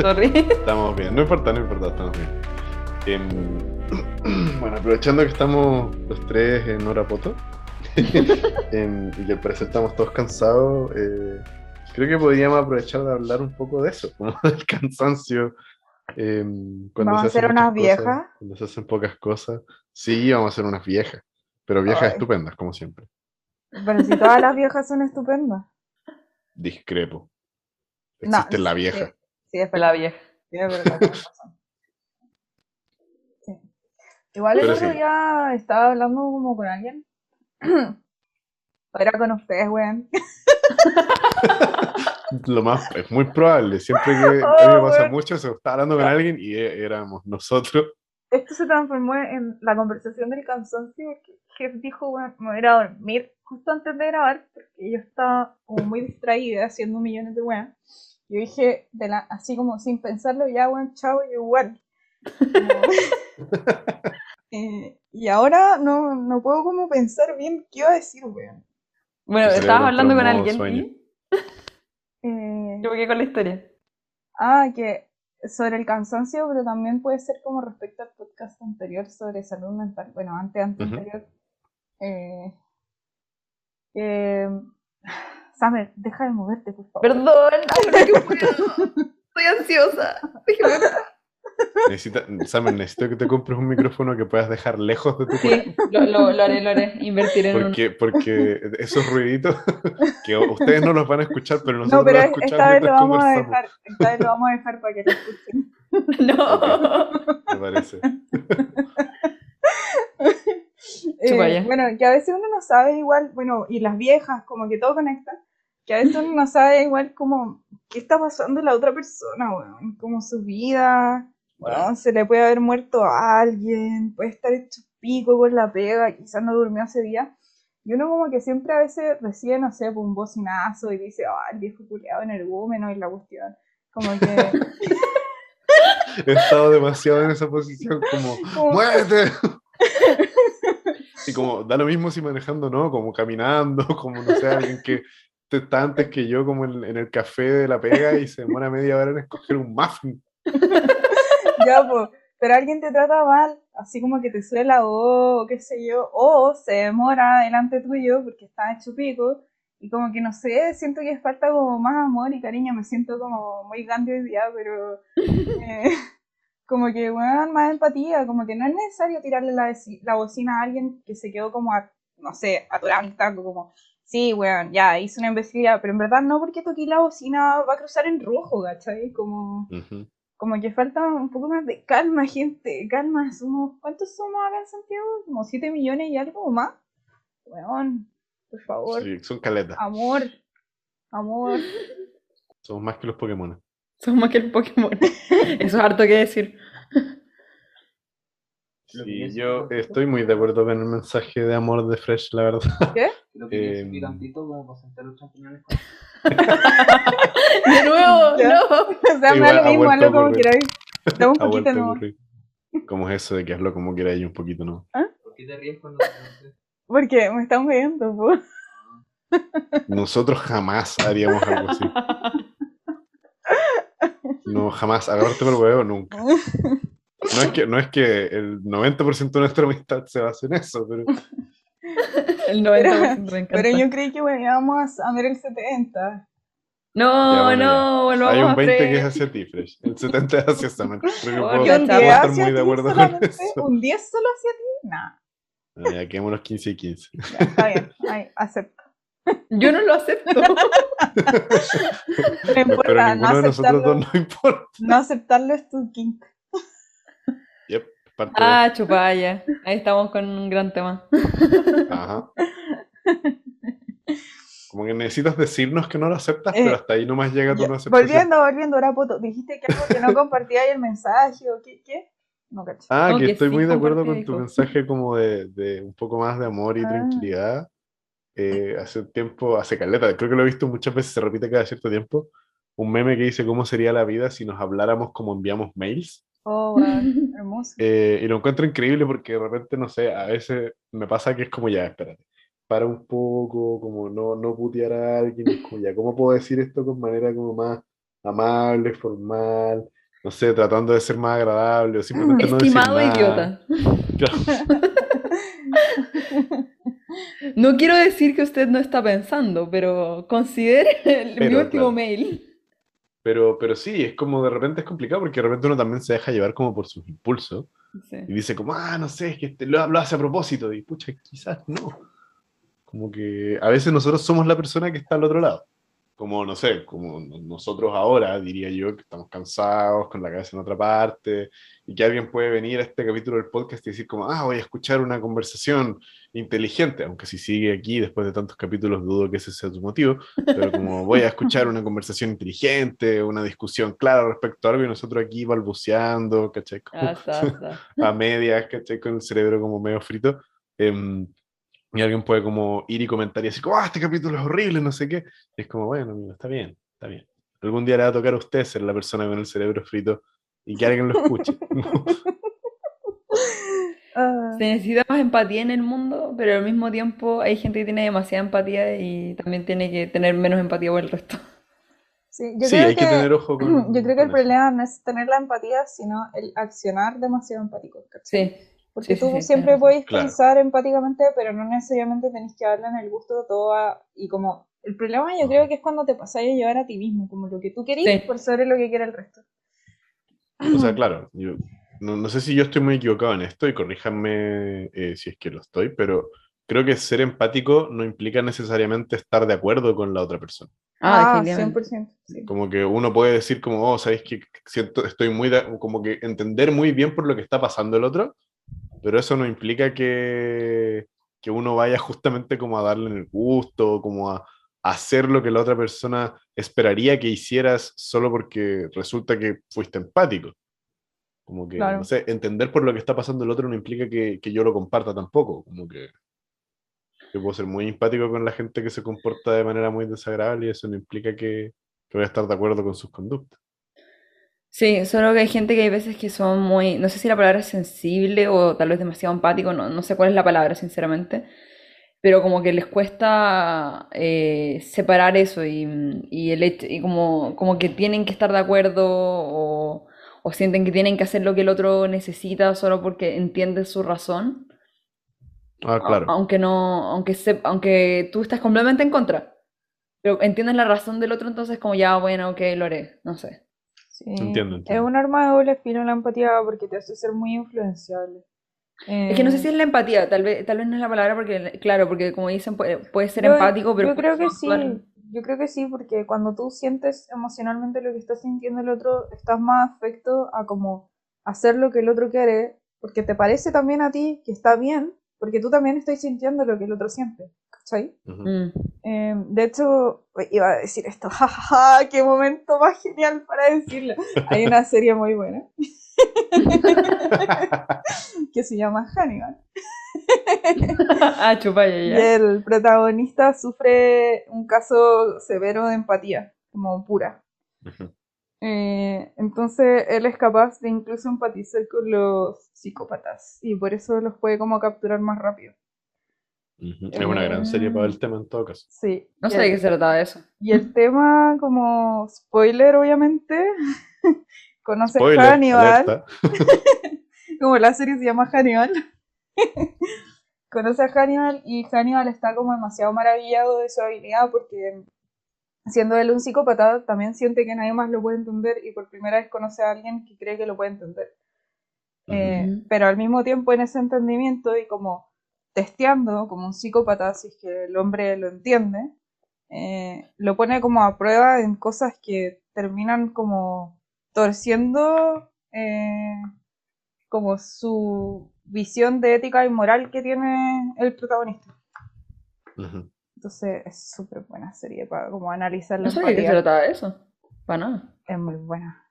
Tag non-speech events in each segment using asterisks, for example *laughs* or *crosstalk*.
Sorry. Estamos bien, no importa, no importa, estamos bien. Em, *clears throat* bueno, aprovechando que estamos los tres en hora poto *laughs* em, y que al parecer estamos todos cansados, eh, creo que podríamos aprovechar de hablar un poco de eso, *laughs* como del cansancio. em, cuando ¿Vamos se a hacer hacen unas cosas, viejas? Cuando se hacen pocas cosas. Sí, vamos a hacer unas viejas, pero viejas Ay. estupendas, como siempre. Pero si todas las viejas son estupendas. Discrepo. No, Existe la vieja. Sí, es La verdad. vieja. sí, es verdad. *laughs* Sí. Igual el otro día estaba hablando como con alguien. *clears throat* Era con ustedes, weón. *laughs* Lo más, es muy probable. Siempre que a mí me *laughs* Oh, pasa weón. mucho, se está hablando con alguien y e- éramos nosotros. Esto se transformó en la conversación del cansancio porque Jeff dijo, bueno, me voy a ir a dormir justo antes de grabar porque yo estaba como muy distraída haciendo millones de weas. Yo dije, de la, así como sin pensarlo, ya, weón, chao, yo igual. Como- *laughs* Eh, y ahora no, no puedo como pensar bien qué iba a decir, weón. Bueno, estabas hablando con alguien sueño. y Eh, yo me quedé con la historia. Ah, que sobre el cansancio, pero también puede ser como respecto al podcast anterior sobre salud mental. Bueno, antes, antes anterior. Eh, que- Samer, deja de moverte, por favor. Perdón, *laughs* ahora que puedo. Estoy ansiosa. Déjame. Necesita, Samer, necesito que te compres un micrófono que puedas dejar lejos de tu cuerpo. Sí, lo, lo, lo haré, lo haré. Invertir en. Porque, porque esos ruiditos *laughs* que ustedes no los van a escuchar, pero No, nosotros pero los es- escuchamos esta vez lo vamos a dejar, esta vez lo vamos a dejar para que lo escuchen. *laughs* No. Me parece. Eh, bueno, que a veces uno no sabe igual, bueno, y las viejas, como que todo conecta, que a veces uno no sabe igual como qué está pasando en la otra persona, weón, como su vida, weón, se le puede haber muerto a alguien, puede estar hecho pico con la pega, quizás no durmió ese día, y uno como que siempre a veces recibe, no sé, pues, un bocinazo y dice, ah, el viejo culiado energúmeno y la cuestión, como que... *laughs* He estado demasiado en esa posición como, *laughs* como- ¡muévete! *laughs* Y como, da lo mismo si manejando, ¿no? Como caminando, como, no sé, alguien que está antes que yo como en, en el café de la pega y se demora media hora en escoger un muffin. *laughs* Ya, pues, pero alguien te trata mal, así como que te sube la voz, o qué sé yo, o se demora delante tuyo porque está hecho pico, y como que no sé, siento que falta como más amor y cariño, me siento como muy grande hoy día, pero *laughs* eh, como que, bueno, más empatía, como que no es necesario tirarle la, la bocina a alguien que se quedó como, a, no sé, atorado como, sí, weón, ya, hice una imbecilidad, pero en verdad no porque toqué la bocina va a cruzar en rojo, ¿cachai? Como como que falta un poco más de calma, gente, calma, somos, ¿cuántos somos acá en Santiago? Como 7 millones y algo más. Weón, por favor, Sí, son caletas. amor, amor. Somos más que los Pokémon. Somos más que el Pokémon. *laughs* Eso es harto que decir. Lo Sí, yo estoy muy de acuerdo con el mensaje de amor de Fresh, la verdad. ¿Qué? *laughs* Creo que tantito como para sentar los champiñones con... *laughs* De nuevo, *laughs* Ya. no. O sea, me Igual da lo mismo, hazlo como queráis. Dame un poquito no. ¿Cómo es eso de que hazlo como quiera ahí un poquito, no? ¿Por qué te ríes cuando? Porque me están viendo, po. Nosotros jamás haríamos algo así. No, jamás. Agarrarte por el huevo, nunca. No es que, no es que el 90% de nuestra amistad se base en eso, pero *laughs* El 90% me encanta. Pero yo creí que bueno, íbamos a ver el 70. No, Ya, bueno, no, volvamos hay un a 20 que es hacia ti, Fresh. El 70 es hacia Samuel. *laughs* Creo que puedo, ¿Y un cachai. puedo 10 estar muy de acuerdo con eso. ¿Un 10 solo hacia ti? Nah, Ah, Ya, quedémonos 15 y 15. ya, está bien, ay, acepto. *laughs* Yo no lo acepto. No Pero importa, no ninguno de nosotros aceptarlo, dos no importa. no aceptarlo es tu kink. Parte de- Ah, chupalla. Ahí estamos con un gran tema. Ajá. *laughs* Como que necesitas decirnos que no lo aceptas, Eh, pero hasta ahí nomás llega tu Ya, no aceptación. Volviendo, volviendo, ahora poto, dijiste que algo que no compartía ahí el mensaje o qué, qué? No cacho. Ah, No, que que estoy sí muy de acuerdo con tu mensaje como de, de un poco más de amor y Ah. tranquilidad. Eh, hace tiempo, hace caleta, creo que lo he visto muchas veces, se repite cada cierto tiempo, un meme que dice cómo sería la vida si nos habláramos como enviamos mails. Oh, weón, *laughs* hermoso. Eh, y lo encuentro increíble porque de repente, no sé, a veces me pasa que es como ya, espérate, para un poco, como no, no putear a alguien, es como ya, ¿cómo puedo decir esto con manera como más amable, formal, no sé, tratando de ser más agradable o simplemente no decir Estimado nada. idiota. *laughs* No quiero decir que usted no está pensando, pero considere el- mi Pero, último claro. mail. Pero, pero sí, es como de repente es complicado porque de repente uno también se deja llevar como por sus impulsos Sí. y dice como, ah, no sé, es que este lo, lo hace a propósito y pucha, quizás no. Como que a veces nosotros somos la persona que está al otro lado. Como, no sé, como no- nosotros ahora, diría yo, que estamos cansados, con la cabeza en otra parte, y que alguien puede venir a este capítulo del podcast y decir como, ah, voy a escuchar una conversación inteligente, aunque si sigue aquí después de tantos capítulos dudo que ese sea tu motivo, pero como *laughs* voy a escuchar una conversación inteligente, una discusión clara respecto a algo y nosotros aquí balbuceando, ¿cachai? Como Ah, está. *laughs* a medias, ¿cachai? Con el cerebro como medio frito. em, y alguien puede como ir y comentar y decir, como, ah, este capítulo es horrible, no sé qué. Y es como, bueno, amigo, está bien, está bien. Algún día le va a tocar a usted ser la persona con el cerebro frito y que alguien lo escuche. *laughs* Ah, Se necesita más empatía en el mundo, pero al mismo tiempo hay gente que tiene demasiada empatía y también tiene que tener menos empatía por el resto. sí, yo sí, creo hay que, tener ojo con. *clears throat* yo creo que el problema no es tener la empatía, sino el accionar demasiado empático. ¿cachai? Sí, Porque sí, tú sí, sí, siempre Claro. pensar empáticamente, pero no necesariamente tenés que darle en el gusto de todo a- y como el problema yo creo que es cuando te pasáis a llevar a ti mismo, como lo que tú querís Sí. por sobre lo que quiere el resto. O sea, *clears throat* claro, yo no, no sé si yo estoy muy equivocado en esto y corríjanme eh, si es que lo estoy, pero creo que ser empático no implica necesariamente estar de acuerdo con la otra persona. Ah, definitivamente. 100%. sí. Como que uno puede decir como, oh, ¿sabéis que siento, estoy muy, de- como que entender muy bien por lo que está pasando el otro, pero eso no implica que, que uno vaya justamente como a darle en el gusto, como a hacer lo que la otra persona esperaría que hicieras solo porque resulta que fuiste empático. Como que, Claro. no sé, entender por lo que está pasando el otro no implica que, que yo lo comparta tampoco. Como que yo puedo ser muy empático con la gente que se comporta de manera muy desagradable y eso no implica que, que voy a estar de acuerdo con sus conductas. Sí, solo que hay gente que hay veces que son muy, no sé si la palabra es sensible o tal vez demasiado empático, no, no sé cuál es la palabra, sinceramente, pero como que les cuesta eh, separar eso y, y el hecho, y como, como que tienen que estar de acuerdo o, o sienten que tienen que hacer lo que el otro necesita solo porque entiende su razón, Ah, a- claro. aunque no, aunque se, aunque tú estás completamente en contra, pero entiendes la razón del otro, entonces como ya, bueno, ok, lo haré, no sé. Sí. Entiendo, Es entiendo. un arma de doble filo la empatía porque te hace ser muy influenciable. Es que no sé Eh, si es la empatía, tal vez, tal vez no es la palabra porque, claro, porque como dicen, puede, puede ser Yo- empático, pero yo creo que puede sí, actuar- yo creo que sí, porque cuando tú sientes emocionalmente lo que está sintiendo el otro, estás más afecto a como hacer lo que el otro quiere, porque te parece también a ti que está bien, porque tú también estás sintiendo lo que el otro siente, ¿cachai? Ujú. Mm. Eh, de hecho, iba a decir esto, *laughs* jajaja, qué momento más genial para decirlo. Hay una serie muy buena *laughs* *laughs* que se llama Hannibal. *laughs* Ah, chupaya, Y ya. el protagonista sufre un caso severo de empatía, como pura. Eh, entonces él es capaz de incluso empatizar con los psicópatas y por eso los puede como capturar más rápido. Es una gran serie para el tema en todo caso. Sí. No y sé de qué se trataba de eso. Y el tema, como spoiler, obviamente, *laughs* conoce a Hannibal. *laughs* como la serie se llama Hannibal. *laughs* conoce a Hannibal y Hannibal está como demasiado maravillado de su habilidad porque siendo él un psicópata, también siente que nadie más lo puede entender y por primera vez conoce a alguien que cree que lo puede entender. Eh, pero al mismo tiempo en ese entendimiento y como testeando como un psicópata, si es que el hombre lo entiende, eh, lo pone como a prueba en cosas que terminan como torciendo eh, como su visión de ética y moral que tiene el protagonista. Entonces es súper buena serie para como analizar la No sabía qué se trataba de eso. Para nada. Es muy buena.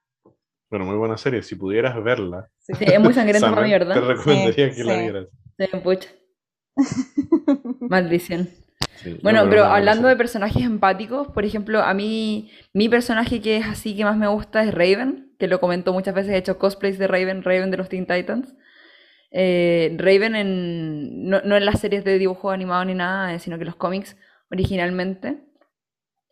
Bueno, muy buena serie. Si pudieras verla, Sí. Sí, es muy sangriento para mí, ¿verdad? te recomendaría Sí, que la vieras. Sí, pucha. *laughs* Maldición. Sí, Bueno, pero hablando de personajes empáticos, por ejemplo, a mí, mi personaje que es así que más me gusta es Raven, que lo comento muchas veces, he hecho cosplays de Raven, Raven de los Teen Titans. Eh, Raven en, no, no en las series de dibujo animado ni nada, eh, sino que los cómics originalmente.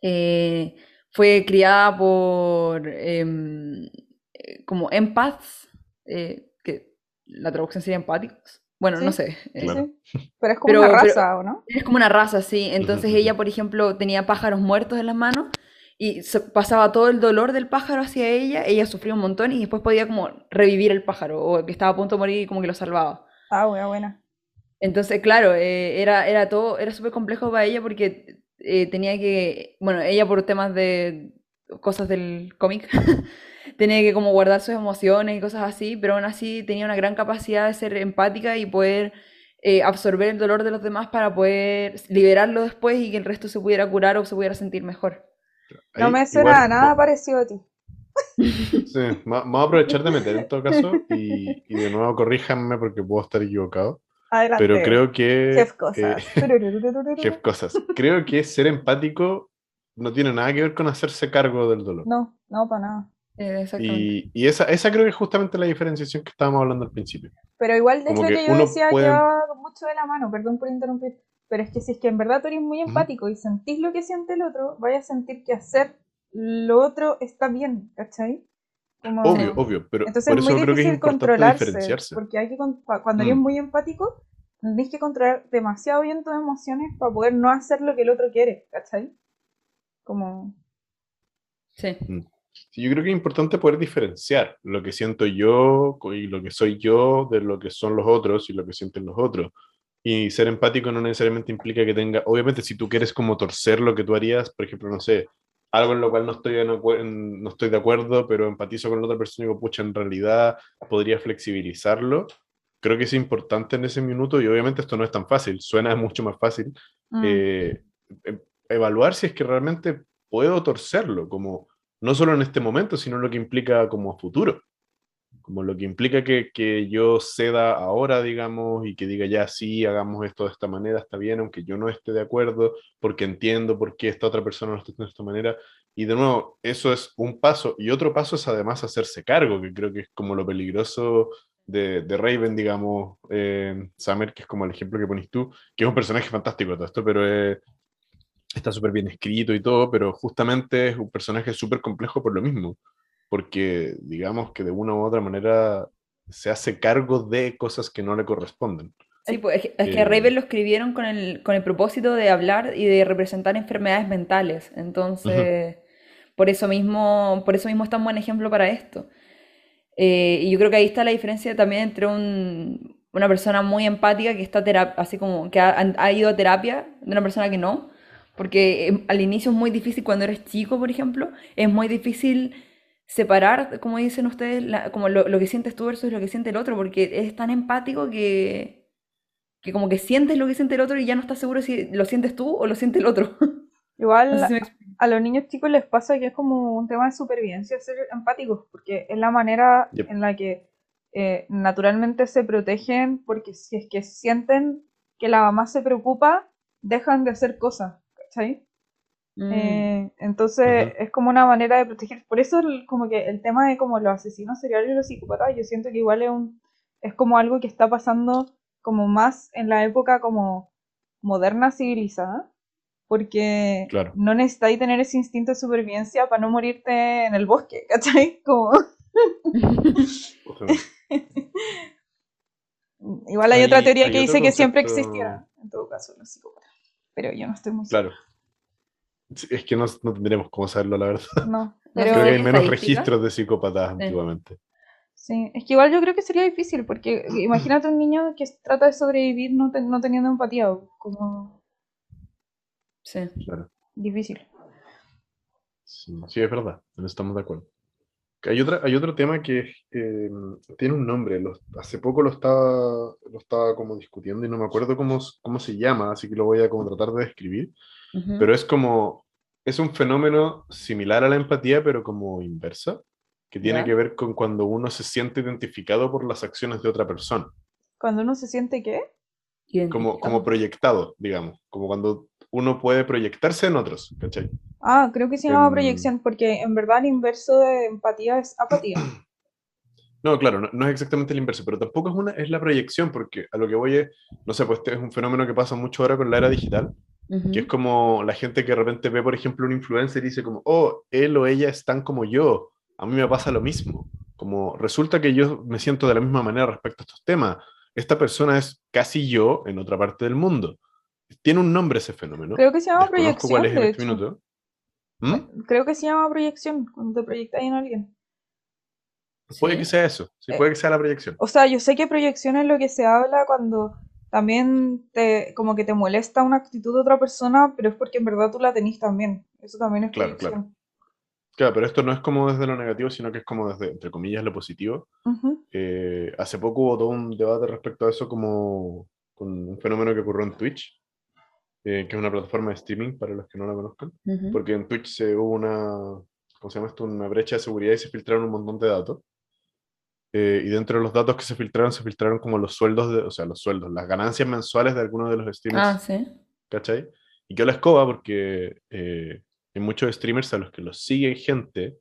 eh, fue criada por em, eh, como empaths, que la traducción sería empáticos. Bueno, no sé. eh, Claro. sí. Pero es como Pero- una pero- raza, ¿o no? Es como una raza, sí. Entonces ella, por ejemplo, tenía pájaros muertos en las manos y se pasaba todo el dolor del pájaro hacia ella. Ella sufría un montón y después podía como revivir el pájaro o que estaba a punto de morir y como que lo salvaba. Ah, buena, buena. Entonces, claro, eh, era, era todo, era súper complejo para ella porque eh, tenía que, bueno, ella por temas de cosas del cómic, *laughs* tenía que como guardar sus emociones y cosas así, pero aún así tenía una gran capacidad de ser empática y poder eh, absorber el dolor de los demás para poder liberarlo después y que el resto se pudiera curar o se pudiera sentir mejor. No Ahí me suena igual, nada va- parecido a ti. *laughs* Sí, va- vamos a aprovechar de meter en todo caso y, y de nuevo corríjanme porque puedo estar equivocado, Adelante. pero creo que... Chef eh, *laughs* cosas. Jeff Cosas. Creo que ser empático no tiene nada que ver con hacerse cargo del dolor. No, no, para nada. Eh. Y, y esa, esa creo que es justamente la diferenciación que estábamos hablando al principio. Pero igual es Como lo que que yo uno decía puede- mucho de la mano, perdón por interrumpir. Pero es que si es que en verdad tú eres muy empático y sentís lo que siente el otro, vayas a sentir que hacer lo otro está bien, ¿cachai? Como- Obvio, obvio, pero Entonces por es eso muy creo que es difícil importante controlarse, diferenciarse. porque hay que cuando eres Mm. muy empático, tenés que controlar demasiado bien tus emociones para poder no hacer lo que el otro quiere, ¿cachai? Como, Sí. Sí, yo creo que es importante poder diferenciar lo que siento yo y lo que soy yo de lo que son los otros y lo que sienten los otros. Y ser empático no necesariamente implica que tenga, obviamente si tú quieres como torcer lo que tú harías, por ejemplo, no sé, algo en lo cual no estoy, en no estoy de acuerdo, pero empatizo con la otra persona y digo, pucha, en realidad podría flexibilizarlo. Creo que es importante en ese minuto y obviamente esto no es tan fácil, suena *laughs* mucho más fácil mm, eh, e- evaluar si es que realmente puedo torcerlo, como no solo en este momento, sino lo que implica como a futuro, como lo que implica que, que yo ceda ahora, digamos, y que diga ya sí, hagamos esto de esta manera, está bien, aunque yo no esté de acuerdo, porque entiendo por qué esta otra persona lo está haciendo de esta manera. Y de nuevo, eso es un paso. Y otro paso es además hacerse cargo, que creo que es como lo peligroso de, de Raven, digamos, eh, Summer, que es como el ejemplo que pones tú, que es un personaje fantástico todo esto, pero eh, está súper bien escrito y todo, pero justamente es un personaje súper complejo por lo mismo, porque digamos que de una u otra manera se hace cargo de cosas que no le corresponden. Sí, pues es que, es que Eh, a Raven lo escribieron con el, con el propósito de hablar y de representar enfermedades mentales. Entonces, por eso mismo, por eso mismo es tan buen ejemplo para esto. Eh, y yo creo que ahí está la diferencia también entre un- una persona muy empática que está así como que ha, ha ido a terapia de una persona que no. Porque eh, al inicio es muy difícil cuando eres chico, por ejemplo, es muy difícil separar, como dicen ustedes, la- como lo, lo que sientes tú versus lo que siente el otro, porque es tan empático que, que como que sientes lo que siente el otro y ya no estás seguro si lo sientes tú o lo siente el otro. *laughs* igual No sé si me explico. a los niños chicos les pasa que es como un tema de supervivencia ser empáticos, porque es la manera Yep. en la que eh, naturalmente se protegen, porque si es que sienten que la mamá se preocupa, dejan de hacer cosas, ¿cachai? Mm. Eh, entonces es como una manera de proteger. Por eso el- como que el tema de como los asesinos seriales y los psicópatas, yo siento que igual es un, es como algo que está pasando como más en la época como moderna civilizada, porque Claro. no necesitáis tener ese instinto de supervivencia para no morirte en el bosque, *laughs* ¿cachai? Como, *laughs* igual hay, Hay- otra teoría hay que dice que siempre existieron, en todo caso, los psicópatas. Pero yo no estoy muy Claro. Es que no, no tendremos cómo saberlo, la verdad. No, *laughs* pero... Creo que hay ¿hay menos registros de psicópatas antiguamente. Sí, es que igual yo creo que sería difícil, porque *clears throat* imagínate un niño que trata de sobrevivir no, te- no teniendo empatía, como Sí. Claro. difícil. Sí, sí, es verdad, estamos de acuerdo. Hay, otra, hay otro tema que eh, tiene un nombre, lo- hace poco lo estaba, lo estaba como discutiendo y no me acuerdo cómo, cómo se llama, así que lo voy a como tratar de describir, Pero es como, es un fenómeno similar a la empatía, pero como inversa, que tiene que ver con cuando uno se siente identificado por las acciones de otra persona, Cuando uno se siente qué? como, como proyectado, digamos, como cuando uno puede proyectarse en otros, ¿cachai? Ah, creo que se llama Em, proyección, porque en verdad el inverso de empatía es apatía. *clears throat* No, claro, no, no es exactamente el inverso, pero tampoco es, una, es la proyección, porque a lo que voy es, no sé, pues este es un fenómeno que pasa mucho ahora con la era digital, Que es como la gente que de repente ve, por ejemplo, un influencer y dice como, oh, él o ella están como yo, a mí me pasa lo mismo. Como resulta que yo me siento de la misma manera respecto a estos temas. Esta persona es casi yo en otra parte del mundo. Tiene un nombre ese fenómeno. Creo que se llama Desconozco proyección, cuál es en este minuto. ¿Mm? Creo que se llama proyección, cuando te proyectas en alguien. Puede Sí. que sea eso, sí, Eh, puede que sea la proyección. O sea, yo sé que proyección es lo que se habla cuando también te, como que te molesta una actitud de otra persona, pero es porque en verdad tú la tenés también. Eso también es Claro, proyección. Claro, pero esto no es como desde lo negativo, sino que es como desde, entre comillas, lo positivo. Eh, hace poco hubo todo un debate respecto a eso como con un fenómeno que ocurrió en Twitch, eh, que es una plataforma de streaming para los que no la conozcan, porque en Twitch se hubo una, ¿cómo se llama esto? Una brecha de seguridad y se filtraron un montón de datos. Eh, y dentro de los datos que se filtraron, se filtraron como los sueldos, de, o sea, los sueldos, las ganancias mensuales de algunos de los streamers Ah, sí. ¿cachai? Y que la escoba porque eh, hay muchos streamers a los que los sigue gente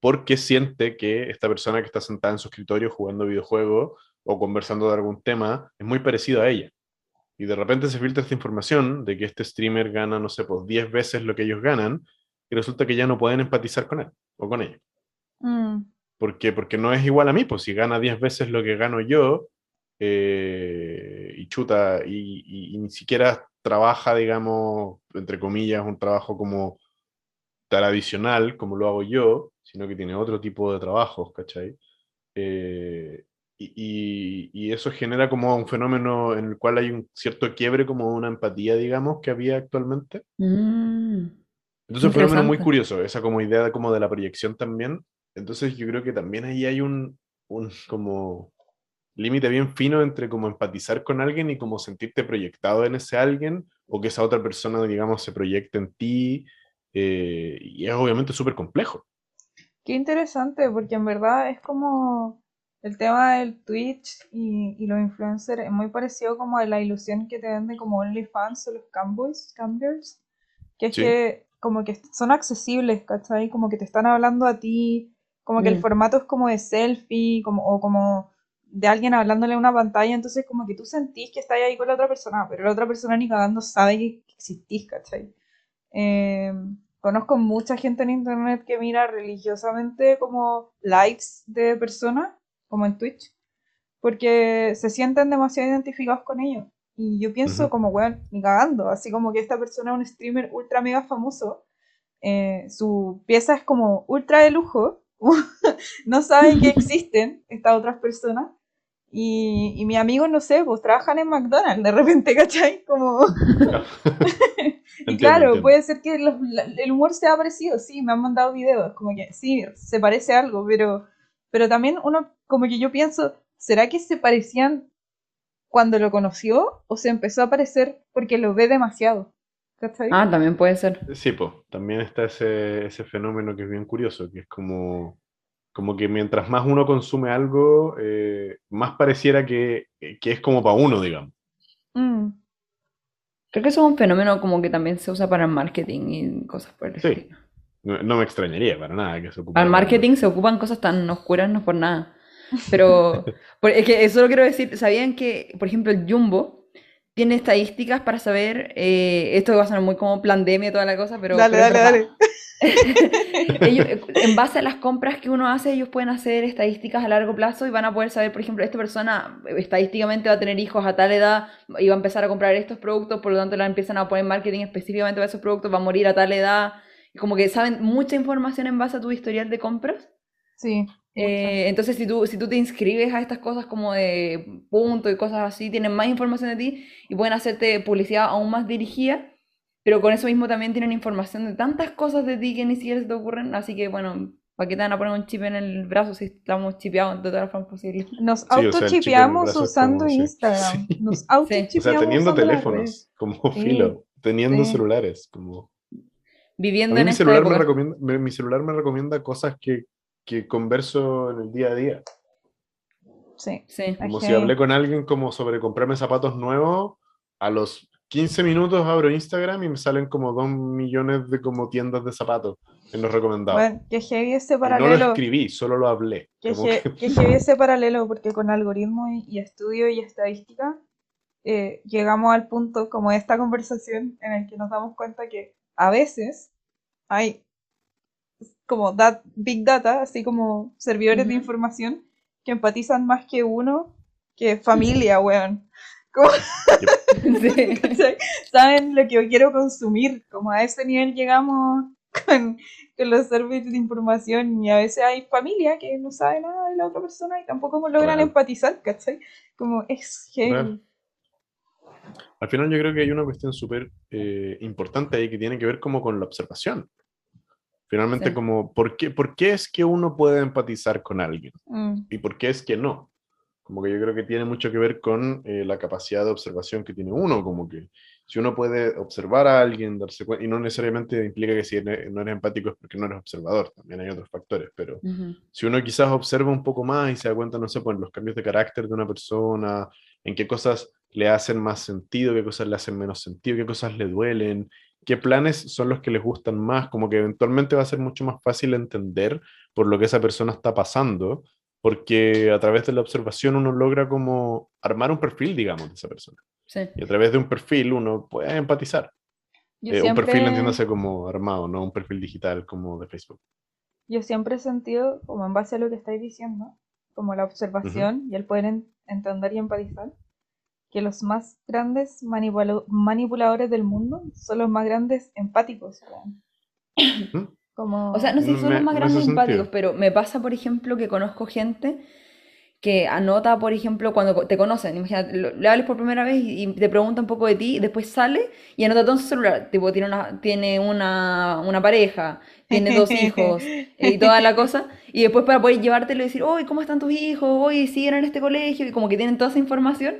porque siente que esta persona que está sentada en su escritorio jugando videojuegos o conversando de algún tema es muy parecido a ella. Y de repente se filtra esta información de que este streamer gana, no sé, pues 10 veces lo que ellos ganan y resulta que ya no pueden empatizar con él o con ella. Mm. ¿Por qué? Porque no es igual a mí, pues si gana 10 veces lo que gano yo, eh, y chuta, y, y- y ni siquiera trabaja, digamos, entre comillas, un trabajo como tradicional, como lo hago yo, sino que tiene otro tipo de trabajos, ¿cachai? Eh, y, y- eso genera como un fenómeno en el cual hay un cierto quiebre, como una empatía, digamos, que había actualmente. Mm. Entonces, un fenómeno muy curioso, esa como idea de, como de la proyección también. Entonces, yo creo que también ahí hay un, un como límite bien fino entre como empatizar con alguien y como sentirte proyectado en ese alguien o que esa otra persona, digamos, se proyecte en ti. eh, y es obviamente súper complejo. Qué interesante, porque en verdad es como el tema del Twitch y, y los influencers es muy parecido como a la ilusión que te venden como OnlyFans o los camboys, camgirls, que es Sí. que como que son accesibles, ¿cachai? Como que te están hablando a ti, como que el Mm. formato es como de selfie, como, o como de alguien hablándole a una pantalla, entonces como que tú sentís que estás ahí con la otra persona, pero la otra persona ni cagando sabe que existís, ¿cachai? Eh, conozco mucha gente en internet que mira religiosamente como lives de personas, como en Twitch, porque se sienten demasiado identificados con ellos. Y yo pienso como, weón, ni cagando, así como que esta persona es un streamer ultra mega famoso, eh, su pieza es como ultra de lujo, *laughs* no saben que *laughs* existen estas otras personas. Y, y mis amigos, no sé, pues trabajan en McDonald's de repente, ¿cachai? Como... *laughs* Y Entiendo, claro, entiendo. puede ser que los- la- el humor sea parecido, sí, me han mandado videos, como que sí, se parece a algo, pero, pero también uno, como que yo pienso, ¿será que se parecían cuando lo conoció o se empezó a parecer porque lo ve demasiado? ¿Cachai? Ah, también puede ser. Sí, pues, también está ese, ese fenómeno que es bien curioso, que es como, como que mientras más uno consume algo, eh, más pareciera que, que es como para uno, digamos. Mm, Creo que eso es un fenómeno como que también se usa para el marketing y cosas por el Sí. estilo. No, no me extrañaría para nada que se. Para el marketing se ocupan cosas tan oscuras, no es por nada. Pero *laughs* por- es que eso lo quiero decir. ¿Sabían que, por ejemplo, el Jumbo tiene estadísticas para saber, eh, esto va a sonar muy como pandemia y toda la cosa, pero, dale, pero dale, dale. *laughs* Ellos, *laughs* en base a las compras que uno hace, ellos pueden hacer estadísticas a largo plazo y van a poder saber, por ejemplo, esta persona eh, estadísticamente va a tener hijos a tal edad y va a empezar a comprar estos productos, por lo tanto la empiezan a poner marketing específicamente para esos productos, va a morir a tal edad. Como que saben mucha información en base a tu historial de compras. Sí. Eh, entonces, si tú, si tú te inscribes a estas cosas como de punto y cosas así, tienen más información de ti y pueden hacerte publicidad aún más dirigida, pero con eso mismo también tienen información de tantas cosas de ti que ni siquiera se te ocurren. Así que, bueno, ¿para qué te van a poner un chip en el brazo si estamos chipeados de todas las formas posibles? *laughs* Nos o sea, el autochipeamos brazo es usando como, sí. Instagram. Sí. Nos *laughs* O autochipeamos sea, teniendo teléfonos, como Sí, filo, teniendo sí. celulares, como... A Viviendo mí en mi esta celular, me recomienda, mi celular me recomienda cosas que, que converso en el día a día. Sí. Sí. Como Ok. si hablé con alguien como sobre comprarme zapatos nuevos, a los 15 minutos abro Instagram y me salen como 2 millones de como tiendas de zapatos en los recomendados. Bueno, que heavy ese y no lo paralelo. escribí, solo lo hablé. Que, he- que- que heavy *laughs* ese paralelo, porque con algoritmo y, y estudio y estadística, eh, llegamos al punto como de esta conversación en el que nos damos cuenta que a veces hay como dat- big data, así como servidores de información que empatizan más que uno que familia, *laughs* weón. Como- *laughs* Sí. ¿cachai? Saben lo que yo quiero consumir, como a ese nivel llegamos con, con los servicios de información y a veces hay familia que no sabe nada de la otra persona y tampoco logran Claro. empatizar, ¿cachai? Como es heavy. Claro. Al final yo creo que hay una cuestión súper eh, importante ahí que tiene que ver como con la observación. Finalmente Sí. como, ¿por qué, ¿por qué es que uno puede empatizar con alguien? Mm, ¿Y por qué es que no? Como que yo creo que tiene mucho que ver con eh, la capacidad de observación que tiene uno, como que si uno puede observar a alguien, darse cuenta, y no necesariamente implica que si no eres empático es porque no eres observador, también hay otros factores, pero si uno quizás observa un poco más y se da cuenta, no sé, pues en los cambios de carácter de una persona, en qué cosas le hacen más sentido, qué cosas le hacen menos sentido, qué cosas le duelen, qué planes son los que les gustan más, como que eventualmente va a ser mucho más fácil entender por lo que esa persona está pasando, porque a través de la observación uno logra como armar un perfil, digamos, de esa persona. Sí. Y a través de un perfil uno puede empatizar. Eh, Un siempre, perfil, entiéndase como armado, no un perfil digital como de Facebook. yo siempre he sentido, como en base a lo que estáis diciendo, como la observación y el poder en- entender y empatizar, que los más grandes manipulo- manipuladores del mundo son los más grandes empáticos. ¿Mm? Como... O sea, no sé si son Me- los más grandes empáticos, sentido. pero me pasa, por ejemplo, que conozco gente que anota, por ejemplo, cuando te conocen, imagínate, le hables por primera vez y, y te pregunta un poco de ti, y después sale y anota todo en su celular, tipo, tiene una, tiene una, una pareja, tiene dos *laughs* hijos eh, y toda la cosa, y después para poder llevártelo y decir, oye, ¿cómo están tus hijos? Oye, siguen en este colegio, y como que tienen toda esa información.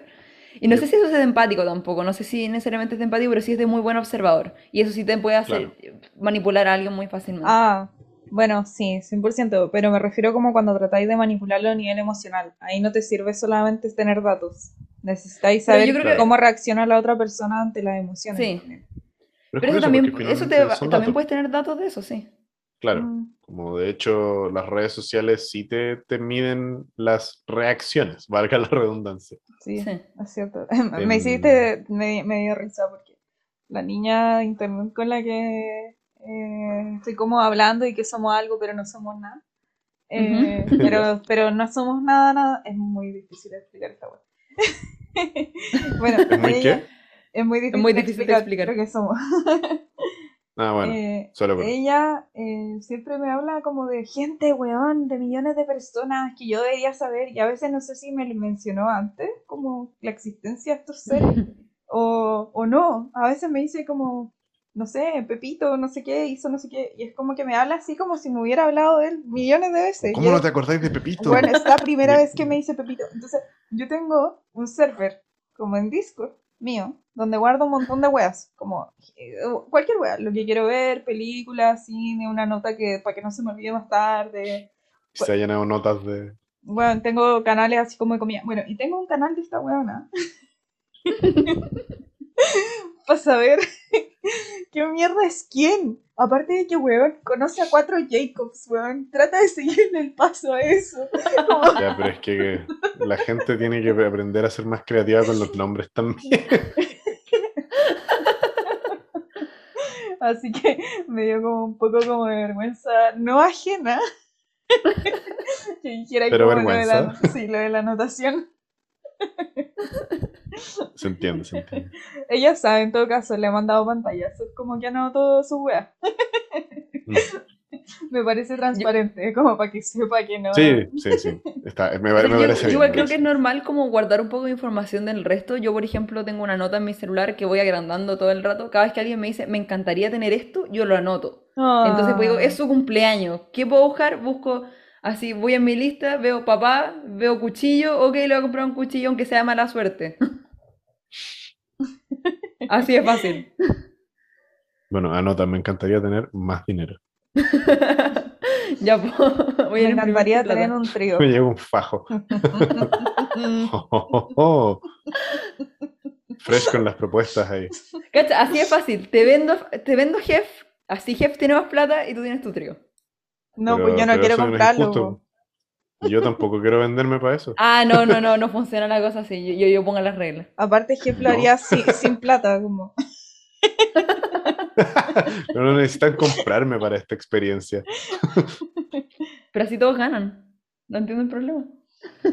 Y no sé si eso es de empático tampoco, no sé si necesariamente es de empático, pero sí es de muy buen observador. Y eso sí te puede hacer manipular a alguien muy fácilmente. Ah, bueno, sí, 100%, pero me refiero como cuando tratáis de manipularlo a nivel emocional. Ahí no te sirve solamente tener datos. Necesitáis saber yo creo que- cómo reacciona la otra persona ante las emociones. Sí. también. Pero Pero eso también, eso te, también datos. puedes tener datos de eso, sí. Claro. Mm, Como de hecho las redes sociales sí te, te miden las reacciones, *laughs* valga la redundancia. sí, Sí. es cierto. *laughs* Em, Me hiciste, me, me dio risa porque la niña de internet con la que eh, estoy como hablando y que somos algo pero no somos nada. Eh, pero, *laughs* pero no somos nada, nada. Es muy difícil de explicar esta wea. bueno, ¿Es muy ella- qué? Es muy difícil, muy de difícil explicar, explicar. lo que somos. Ah, bueno, Eh, solo por ella eh, siempre me habla como de gente, weón, de millones de personas que yo debería saber y a veces no sé si me lo mencionó antes, como la existencia de estos seres *laughs* o, o no. A veces me dice como, no sé, Pepito, no sé qué, hizo no sé qué y es como que me habla así como si me hubiera hablado de él millones de veces. ¿Cómo no te acordáis de Pepito? bueno, es la *laughs* primera vez que me dice Pepito. Entonces, yo tengo un server, como en Discord, mío, donde guardo un montón de weas, como eh, cualquier wea, lo que quiero ver, películas, cine, una nota que para que no se me olvide más tarde. Se ha llenado notas de... Bueno, tengo canales así como de comida. Bueno, y tengo un canal de esta weona. *laughs* Para saber *laughs* qué mierda es quién. Aparte de que, weón, conoce a cuatro Jacobs, weón. Trata de seguirle el paso a eso. Ya, pero es que la gente tiene que aprender a ser más creativa con los nombres también. *laughs* *laughs* Así que *laughs* me dio como un poco como de vergüenza, no ajena, *laughs* que dijera Pero como lo de la, sí, lo de la anotación. Se entiende, se entiende. Ella sabe, en todo caso, le he mandado pantallazos, como que anotó su wea. *laughs* Me parece transparente, *laughs* como para que sepa que no. Sí, sí, sí. Está, me, me Yo- parece yo bien. igual creo que es normal como guardar un poco de información del resto. Yo, por ejemplo, tengo una nota en mi celular que voy agrandando todo el rato. Cada vez que alguien me dice, me encantaría tener esto, yo lo anoto. Entonces pues, digo, Ah. es su cumpleaños. ¿Qué puedo buscar? Busco así, voy en mi lista, veo papá, veo cuchillo, ok, le voy a comprar un cuchillo aunque sea mala suerte. *laughs* Así de fácil. Bueno, anota, me encantaría tener más dinero. *laughs* Ya, pues, voy Me encantaría plata. tener un trío. Me llega un fajo. Oh, oh, oh. Fresh con las propuestas ahí. Cacha, así es fácil. Te vendo, te vendo Jeff, así Jeff tiene más plata y tú tienes tu trío. No, Pero- pues yo no quiero comprarlo. Y yo tampoco quiero venderme para eso. Ah, no, no, no, no funciona la cosa así. Yo, yo, yo pongo las reglas. Aparte, ejemplo, No. haría si- sin plata, como. *laughs* *laughs* No necesitan comprarme para esta experiencia. *laughs* Pero así todos ganan. No entiendo el problema. *laughs*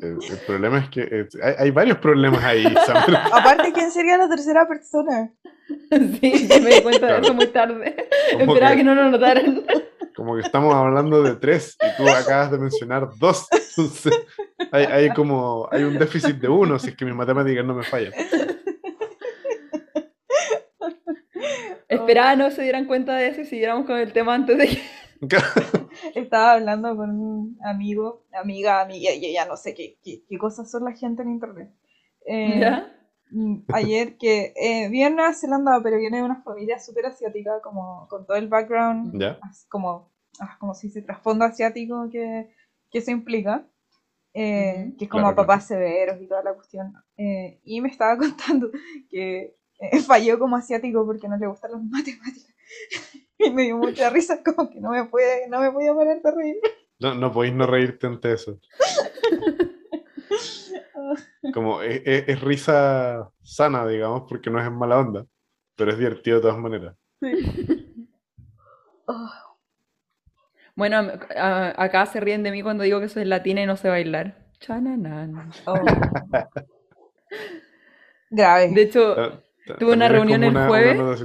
El, el problema es que eh, hay, hay varios problemas ahí, Summer. Aparte, ¿quién sería la tercera persona? Sí, me di cuenta de Claro. eso muy tarde. Esperaba que- que no lo notaran. Como que estamos hablando de tres y tú acabas de mencionar dos. Entonces, hay, hay como hay un déficit de uno si es que mis matemáticas no me fallan. Esperaba no se dieran cuenta de eso y siguiéramos con el tema antes de que... *laughs* Estaba hablando con un amigo, amiga, amiga, y ya no sé qué, qué, qué cosas son la gente en internet. Eh, ¿Ya? mm, Ayer que eh, vi en Nueva Zelanda, pero viene de una familia súper asiática, como con todo el background, ¿Ya? como, ah, como si se trasfondo asiático que, que eso implica, eh, que es como Claro, claro. papás severos y toda la cuestión. Eh, y me estaba *laughs* contando que *laughs* falló como asiático porque no le gustan las matemáticas. *laughs* y me dio mucha risa, como que no me puede, no me podía parar de reír. No, no podéis no reírte ante eso. *laughs* Como es, es- es risa sana, digamos, porque no es en mala onda, pero es divertido de todas maneras. Bueno, a- acá se ríen de mí cuando digo que soy latina y no sé bailar. Chananan. Oh. Grave. De hecho, ta- Tuve una reunión el una- jueves. una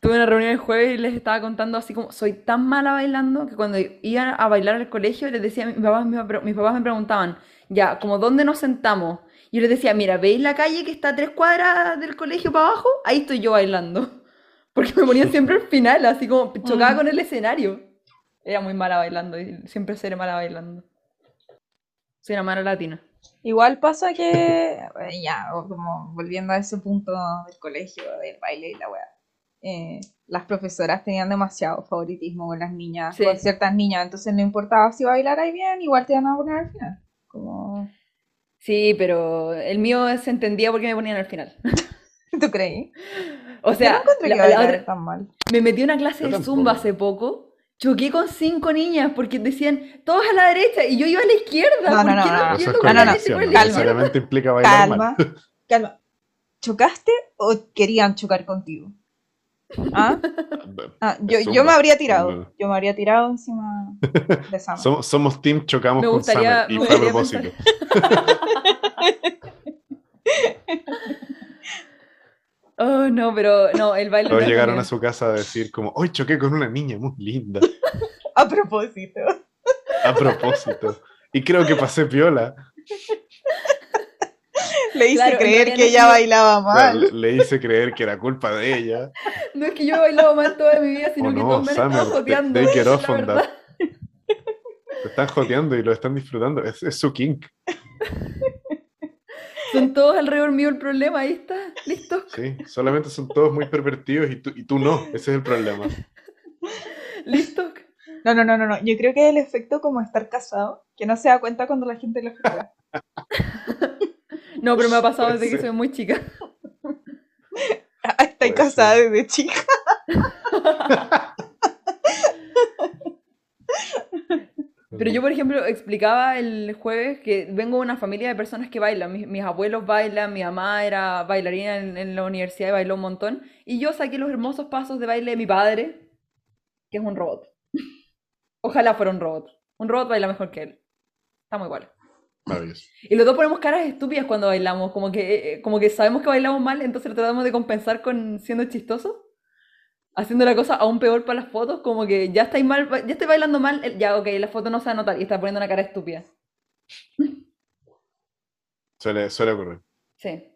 tuve una reunión el jueves y les estaba contando así como, soy tan mala bailando que cuando iban a bailar al colegio les decía, mis papás, mis papás me preguntaban, ya, como dónde nos sentamos. Y yo les decía, mira, ¿veis la calle que está a tres cuadras del colegio para abajo? Ahí estoy yo bailando. *laughs* Porque me ponían siempre al final, así como *laughs* chocaba Mm. con el escenario. Era muy mala bailando y siempre seré mala bailando. Soy una mala latina. Igual pasa que, eh, ya, como volviendo a ese punto del colegio, del baile y la weá, eh, las profesoras tenían demasiado favoritismo con las niñas, Sí. con ciertas niñas, entonces no importaba si bailaras bien, igual te iban a poner al final. Como, Sí, pero el mío se entendía porque me ponían al final. *laughs* ¿tú creí? O Yo sea, no encontré la- que la otra- tan mal. Me metí a una clase Yo de tampoco. zumba hace poco. Choqué con cinco niñas porque decían todos a la derecha y yo iba a la izquierda. No, ¿Por no, no, no, eso es no, no, y no calma. izquierda? necesariamente implica *laughs* bailar mal. Calma. ¿Chocaste o querían chocar contigo? ¿Ah? *laughs* Ah, yo, yo me habría tirado, yo me habría tirado encima de *laughs* Sama. Somos, somos team chocamos Me con gustaría- Summer y me fue a propósito. Oh, no, pero no, el baile Todos llegaron a su casa a decir como, hoy choqué con una niña muy linda, *laughs* A propósito. a propósito. Y creo que pasé piola. Le hice Claro, creer que no ella bailaba mal. le, le hice creer que era culpa de ella. No es que yo he bailado mal toda mi vida, sino Oh que no, todos me they- joteando. that. Lo están joteando y lo están disfrutando. Es, es su kink. Son todos alrededor mío el problema, ahí está, *laughs* listo, Sí, solamente son todos muy pervertidos y tú, y tú no. Ese es el problema. listo. No, no, no, no, no. Yo creo que es el efecto como estar casado, que no se da cuenta cuando la gente lo juega. No, pero me ha pasado Puede desde que ser. soy muy chica. Ah, Estoy Puede casada ser. desde chica. *laughs* Pero yo, por ejemplo, explicaba el jueves que vengo de una familia de personas que bailan. Mis, mis abuelos bailan, mi mamá era bailarina en, en la universidad y bailó un montón. Y yo saqué los hermosos pasos de baile de mi padre, que es un robot. *laughs* Ojalá fuera un robot. Un robot baila mejor que él. Estamos igual. Maravilloso. Y los dos ponemos caras estúpidas cuando bailamos, como que, eh, como que sabemos que bailamos mal, entonces lo tratamos de compensar con siendo chistosos. Haciendo la cosa aún peor para las fotos, como que ya estáis mal, ya estoy bailando mal, ya ok, la foto no se va a notar y está poniendo una cara estúpida. Suele, suele ocurrir. Sí.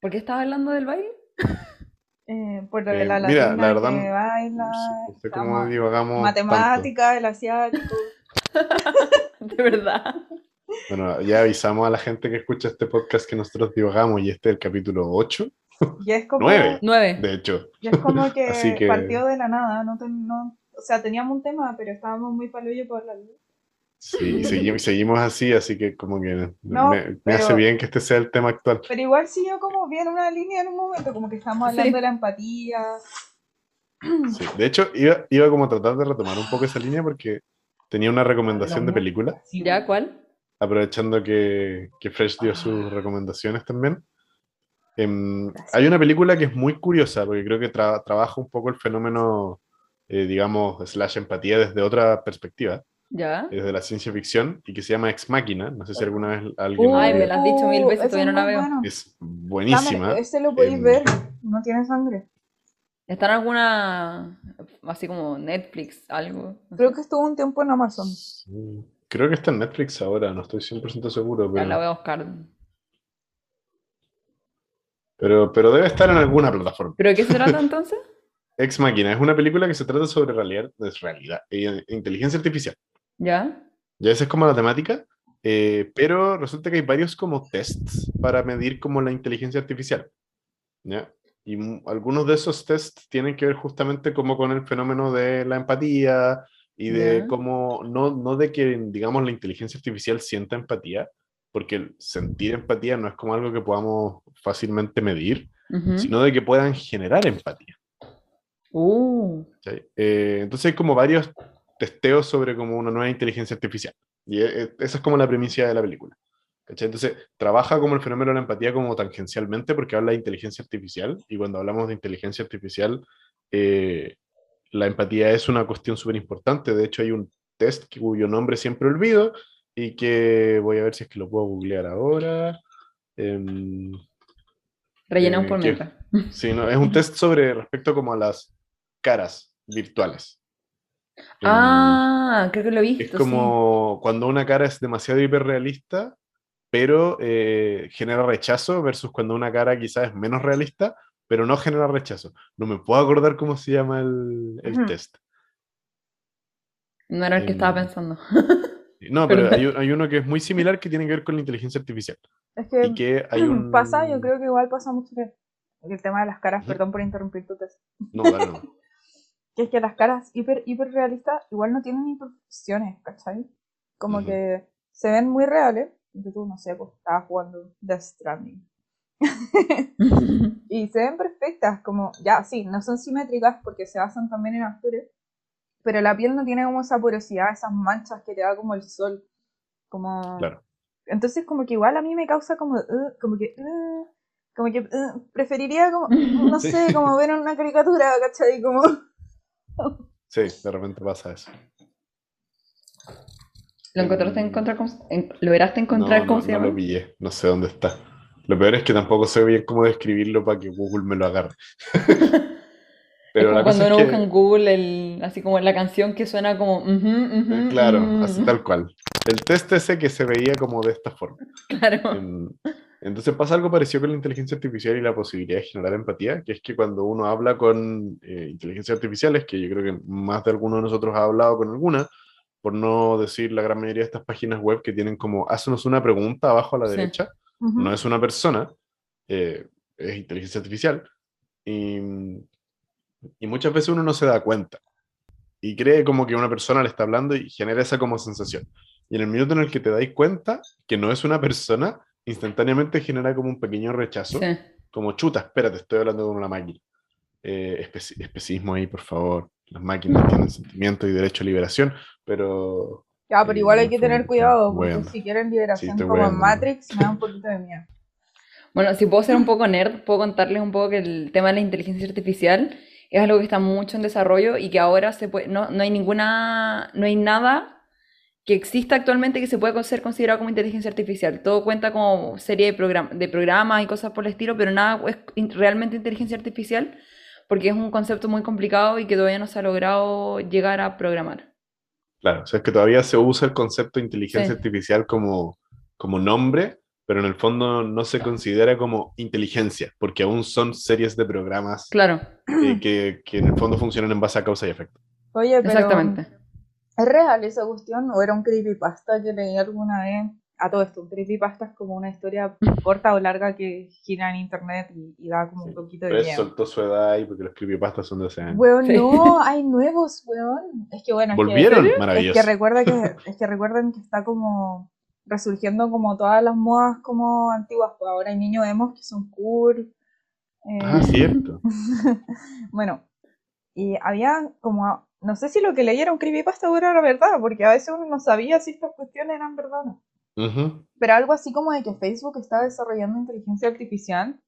¿Por qué estaba hablando del baile? *laughs* Eh, por lo de Eh, la mira, la verdad, que baila, No sé, cómo divagamos. matemática, el asiático. *laughs* De verdad. tanto. Bueno, ya avisamos a la gente que escucha este podcast que nosotros divagamos y este es el capítulo 8, *laughs* Y es como, Nueve. Nueve. de hecho. y es como *laughs* que, Así que- partió de la nada. No, ten- no- o sea, teníamos un tema, pero estábamos muy palillo por la luz. Sí, y seguimos, *laughs* seguimos así, así que como que No, me, me pero- hace bien que este sea el tema actual. Pero igual siguió como bien una línea en un momento, como que estábamos Sí. hablando de la empatía. Sí, De hecho, iba, iba como a tratar de retomar un poco esa línea porque tenía una recomendación de película, Sí, ¿Ya cuál? aprovechando que, que Fresh dio sus recomendaciones también. Em, hay una película que es muy curiosa, porque creo que tra- trabaja un poco el fenómeno, eh, digamos, slash empatía desde otra perspectiva, ¿Ya? desde la ciencia ficción, y que se llama Ex Machina. No sé si alguna vez alguien la Ay, me la has dicho mil veces, ese todavía no la veo. bueno. Es buenísima. Dame, ese lo podéis Em, ver, no tiene sangre. ¿Está en alguna, así como Netflix, algo? Creo que estuvo un tiempo en Amazon. Sí. Creo que está en Netflix ahora, no estoy 100% seguro, Ya pero, la voy a buscar. Pero, pero debe estar en alguna plataforma. ¿Pero de qué se trata *laughs* entonces? Ex Machina es una película que se trata sobre realidad, es realidad e inteligencia artificial. ¿Ya? Ya esa es como la temática, eh, pero resulta que hay varios como tests para medir como la inteligencia artificial. ¿ya? Y algunos de esos tests tienen que ver justamente como con el fenómeno de la empatía y de Ya. cómo, no, no de que, digamos, la inteligencia artificial sienta empatía, porque sentir empatía no es como algo que podamos fácilmente medir, Ujú. sino de que puedan generar empatía. Uh, ¿cachai? Eh, entonces hay como varios testeos sobre como una nueva inteligencia artificial. Y e- e- esa es como la premisa de la película. ¿cachai? Entonces trabaja como el fenómeno de la empatía como tangencialmente porque habla de inteligencia artificial y cuando hablamos de inteligencia artificial, eh, la empatía es una cuestión súper importante. De hecho hay un test cuyo nombre siempre olvido y que voy a ver si es que lo puedo googlear ahora. Em, rellenamos Eh, por mientras. Sí, no, es un test sobre respecto como a las caras virtuales. Em, Ah, creo que lo he visto, es sí. como cuando una cara es demasiado hiperrealista, pero eh, genera rechazo, versus cuando una cara quizás es menos realista, pero no genera rechazo. No me puedo acordar cómo se llama el, test. No era el que estaba Em, pensando. No, *laughs* pero hay, un- hay uno que es muy similar que tiene que ver con la inteligencia artificial. Es que Y que hay un... *clears throat* pasa, yo creo que igual pasa mucho que el tema de las caras, perdón por interrumpir tu test, No, dale, no. *laughs* que es que las caras hiper, hiper realistas igual no tienen imperfecciones, ¿cachai? Como que se ven muy reales, y tú, no sé, pues estabas jugando Death Stranding, *laughs* y se ven perfectas, como, ya, sí, no son simétricas porque se basan también en actores, pero la piel no tiene como esa porosidad, esas manchas que te da como el sol, como... Claro. Entonces como que igual a mí me causa como, "Ugh", como que, "Ugh", como que "Ugh", preferiría como, *laughs* no Sí. sé, como ver una caricatura, ¿cachai? Como, Sí, de repente pasa eso. ¿Lo encontraste encontrar cómo, en- lograste encontrar no, cómo no, se no llama? lo pillé, no sé dónde está. Lo peor es que tampoco sé bien cómo describirlo para que Google me lo agarre. *laughs* Pero es la como cosa cuando es uno que, busca en Google el, así como la canción que suena como eh, claro, así tal cual. El test ese que se veía como de esta forma. Claro. Entonces pasa algo parecido con la inteligencia artificial y la posibilidad de generar empatía, que es que cuando uno habla con eh, inteligencias artificiales, que yo creo que más de alguno de nosotros ha hablado con alguna, por no decir la gran mayoría de estas páginas web que tienen como, haznos una pregunta abajo a la Sí. derecha, no es una persona, eh, es inteligencia artificial. Y, y muchas veces uno no se da cuenta. Y cree como que una persona le está hablando y genera esa como sensación. Y en el minuto en el que te dais cuenta que no es una persona, instantáneamente genera como un pequeño rechazo. Sí. Como chuta, espérate, estoy hablando con una máquina. Eh, especi- especismo ahí, por favor. Las máquinas tienen sentimientos y derecho a liberación, pero Ya, pero Eh, igual hay que tener cuidado, porque weando. si quieren Sí, liberación estoy como en weando. Matrix, me da un poquito de miedo. *laughs* Bueno, si puedo ser un poco nerd, puedo contarles un poco que el tema de la inteligencia artificial es algo que está mucho en desarrollo y que ahora se puede, no, no hay ninguna, no hay nada que exista actualmente que se pueda ser considerado como inteligencia artificial. Todo cuenta como serie de, program- de programas y cosas por el estilo, pero nada es realmente inteligencia artificial porque es un concepto muy complicado y que todavía no se ha logrado llegar a programar. Claro, o sea, es que todavía se usa el concepto de inteligencia Sí. artificial como, como nombre, pero en el fondo no se considera como inteligencia, porque aún son series de programas Claro, eh, que, que en el fondo funcionan en base a causa y efecto. Oye, pero exactamente. ¿Es real esa cuestión o era un creepypasta que leí alguna vez? A todo esto, un creepypasta es como una historia *laughs* corta o larga que gira en internet y, y da como un poquito de Pero miedo. soltó su edad ahí porque los creepypastas son de hace años. Weón, Sí. no, hay nuevos, weón. Es que bueno, es que- ¿Volvieron? Es Maravilloso. que recuerda que, es que recuerden que está como resurgiendo como todas las modas como antiguas, pues ahora hay niños emos que son cool. eh, Ah, cierto. *laughs* bueno, y había como no sé si lo que leí era un creepypasta o era la verdad, porque a veces uno no sabía si estas cuestiones eran verdad o no. Pero algo así como de que Facebook está desarrollando inteligencia artificial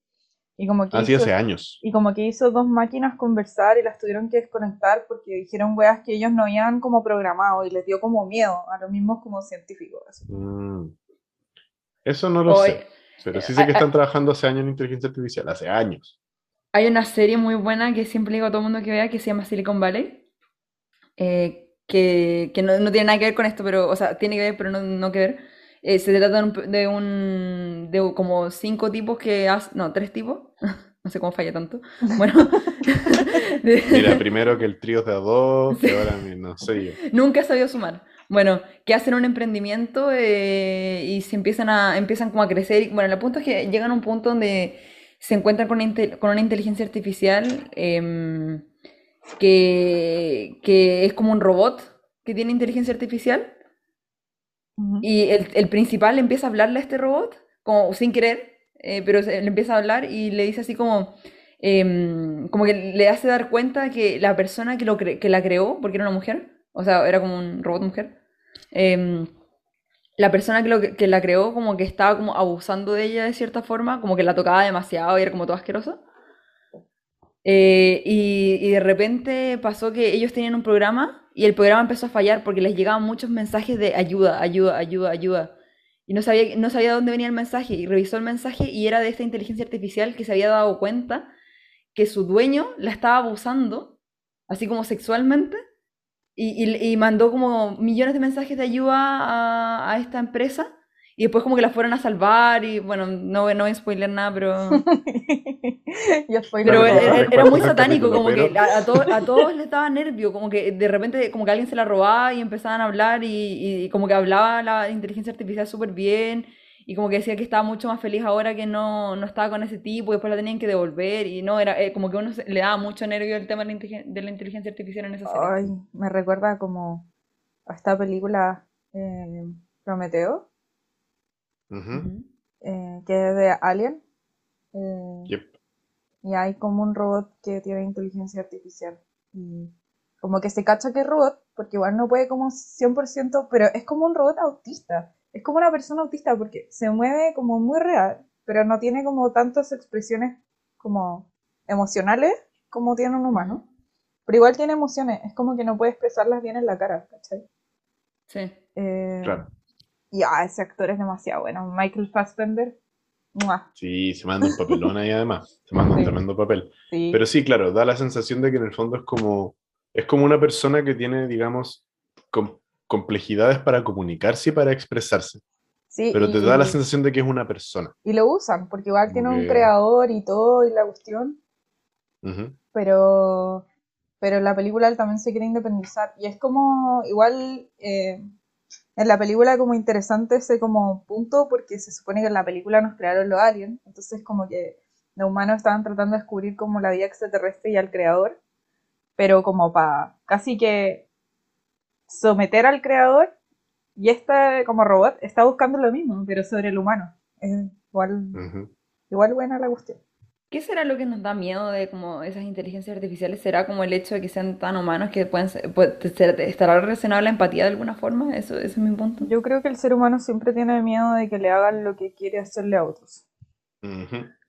y como que Así hizo, hace años. y como que hizo dos máquinas conversar y las tuvieron que desconectar porque dijeron weas que ellos no habían como programado y les dio como miedo a los mismos como científicos. Mm. Eso no lo Hoy- sé. Pero sí sé que están trabajando hace años en inteligencia artificial, hace años. Hay una serie muy buena que siempre le digo a todo el mundo que vea que se llama Silicon Valley. Eh, que que no, no tiene nada que ver con esto, pero, o sea, tiene que ver, pero no, no que ver. Eh, se trata de un, de un- de como cinco tipos que hacen, no, tres tipos, *laughs* no sé cómo falla tanto. *laughs* Bueno, *laughs* de- Mira, primero que el trío es de a dos, que ahora no sé yo. Nunca he sabido sumar. Bueno, que hacen un emprendimiento eh, y se empiezan a, empiezan como a crecer. Y, bueno, el punto es que llegan a un punto donde se encuentran con, con una inteligencia artificial em, que, que es como un robot que tiene inteligencia artificial. Y el, el principal empieza a hablarle a este robot, como sin querer, eh, pero se- le empieza a hablar y le dice así como, em, como que le hace dar cuenta que la persona que, lo cre- que la creó, porque era una mujer, o sea, era como un robot mujer, em, la persona que, lo, que la creó como que estaba como abusando de ella de cierta forma, como que la tocaba demasiado y era como toda asquerosa. Eh, y, de repente pasó que ellos tenían un programa y el programa empezó a fallar porque les llegaban muchos mensajes de ayuda, ayuda, ayuda, ayuda. Y no sabía, no sabía de dónde venía el mensaje y revisó el mensaje y era de esta inteligencia artificial que se había dado cuenta que su dueño la estaba abusando, así como sexualmente, y, mandó como millones de mensajes de ayuda a esta empresa y después como que la fueron a salvar y bueno, no, no voy a spoiler nada, pero... *laughs* Yo spoiler Pero era, muy satánico, como que a, a to- a todos les daba nervio, como que de repente como que alguien se la robaba y empezaban a hablar y, y como que hablaba la inteligencia artificial súper bien y como que decía que estaba mucho más feliz ahora que no, no estaba con ese tipo y después la tenían que devolver y no, era eh, como que uno se- le daba mucho nervio el tema de la, de la inteligencia artificial en esa serie. Ay, me recuerda como a esta película eh, Prometeo, Eh, que es de Alien. eh, Yep. y hay como un robot que tiene inteligencia artificial. Y como que se cacha que es robot, porque igual no puede como 100%, pero es como un robot autista. Es como una persona autista porque se mueve como muy real, pero no tiene como tantas expresiones como emocionales como tiene un humano. Pero igual tiene emociones, es como que no puede expresarlas bien en la cara, ¿cachai? Sí. Eh, Claro. Y ah, ese actor es demasiado bueno. Michael Fassbender. ¡mua! Sí, se manda un papelón ahí además. Se manda un Sí. tremendo papel. Sí. Pero sí, claro, da la sensación de que en el fondo es como, es como una persona que tiene, digamos, com- complejidades para comunicarse y para expresarse. Sí, Pero te da la sensación de que es una persona. Y lo usan, porque igual tiene un creador y todo, y la cuestión, pero, pero la película él también se quiere independizar. Y es como, igual, eh, en la película como interesante ese como punto, porque se supone que en la película nos crearon los aliens, entonces como que los humanos estaban tratando de descubrir como la vida extraterrestre y al creador, pero como para casi que someter al creador, y este como robot está buscando lo mismo, pero sobre el humano. Es igual, igual buena la cuestión. ¿Qué será lo que nos da miedo de como esas inteligencias artificiales? ¿Será como el hecho de que sean tan humanos que pueden ser, puede- ser- estará relacionado a la empatía de alguna forma? Eso, ese es mi punto. Yo creo que el ser humano siempre tiene miedo de que le hagan lo que quiere hacerle a otros.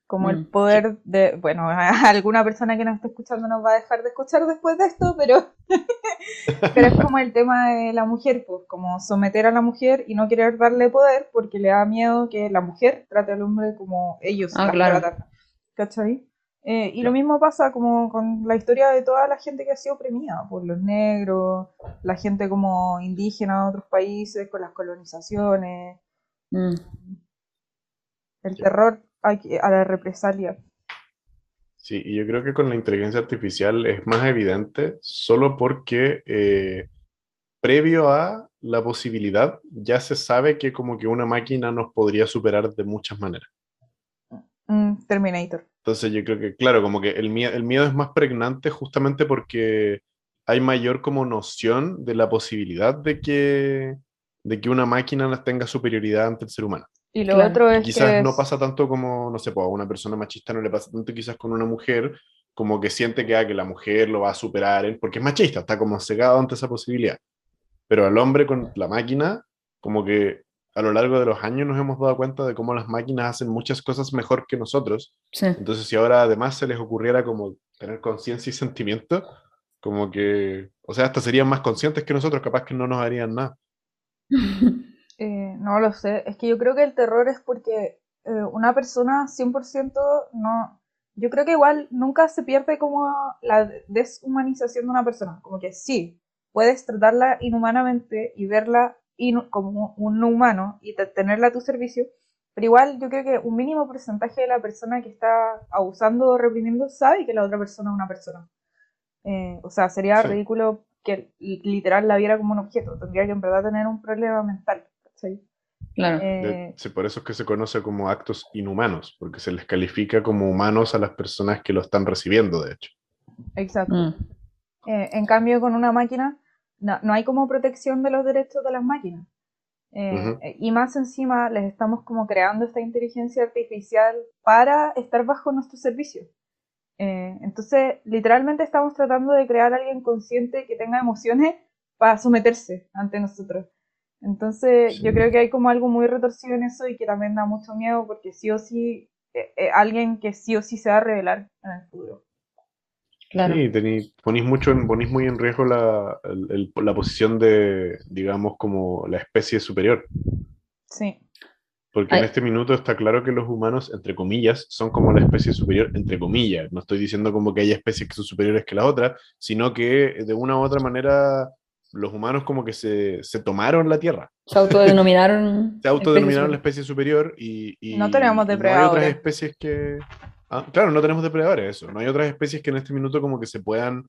Como el Mm, poder de, bueno, *laughs* alguna persona que nos está escuchando nos va a dejar de escuchar después de esto, pero, *laughs* pero es como el tema de la mujer, pues, como someter a la mujer y no querer darle poder porque le da miedo que la mujer trate al hombre como ellos Ah, claro. tratan. ¿Cachai? Eh, y lo mismo pasa como con la historia de toda la gente que ha sido oprimida, por los negros, la gente como indígena de otros países, con las colonizaciones, Mm. el terror a, a la represalia. Sí, y yo creo que con la inteligencia artificial es más evidente solo porque eh, previo a la posibilidad ya se sabe que como que una máquina nos podría superar de muchas maneras. Mm, Terminator. Entonces yo creo que, claro, como que el miedo, el miedo es más pregnante justamente porque hay mayor como noción de la posibilidad de que, de que una máquina tenga superioridad ante el ser humano. Y lo Claro. otro es Quizás que no es- pasa tanto como, no sé, pues a una persona machista no le pasa tanto quizás con una mujer como que siente que, ah, que la mujer lo va a superar, él, porque es machista, está como cegado ante esa posibilidad. Pero al hombre con la máquina, como que a lo largo de los años nos hemos dado cuenta de cómo las máquinas hacen muchas cosas mejor que nosotros. Sí. Entonces, si ahora además se les ocurriera como tener conciencia y sentimiento, como que, o sea, hasta serían más conscientes que nosotros, capaz que no nos harían nada. *laughs* Eh, no lo sé, es que yo creo que el terror es porque eh, una persona 100% no... Yo creo que igual nunca se pierde como la deshumanización de una persona, como que sí, puedes tratarla inhumanamente y verla como un no humano y te- tenerla a tu servicio, pero igual yo creo que un mínimo porcentaje de la persona que está abusando o reprimiendo sabe que la otra persona es una persona. Eh, o sea, sería Sí. ridículo que li- literal la viera como un objeto, tendría que en verdad tener un problema mental. ¿cachai? Claro. Eh, sí, por eso es que se conoce como actos inhumanos, porque se les califica como humanos a las personas que lo están recibiendo, de hecho. exacto. Mm. Eh, en cambio, con una máquina no, no hay como protección de los derechos de las máquinas. Eh, y más encima les estamos como creando esta inteligencia artificial para estar bajo nuestro servicio. Eh, entonces, literalmente estamos tratando de crear a alguien consciente que tenga emociones para someterse ante nosotros. Entonces, Sí. yo creo que hay como algo muy retorcido en eso y que también da mucho miedo porque sí o sí, eh, alguien que sí o sí se va a revelar en el futuro. Claro. Sí, tení- ponís mucho, en- ponís muy en riesgo la, el- el- la posición de, digamos, como la especie superior. Sí. Porque en este minuto está claro que los humanos, entre comillas, son como la especie superior, entre comillas. No estoy diciendo como que haya especies que son superiores que las otras, sino que de una u otra manera los humanos como que se, se tomaron la Tierra. Se autodenominaron. Se autodenominaron la especie superior y, y- No tenemos y No hay depredadores. otras especies que... Ah, claro, no tenemos depredadores, eso. No hay otras especies que en este minuto como que se puedan,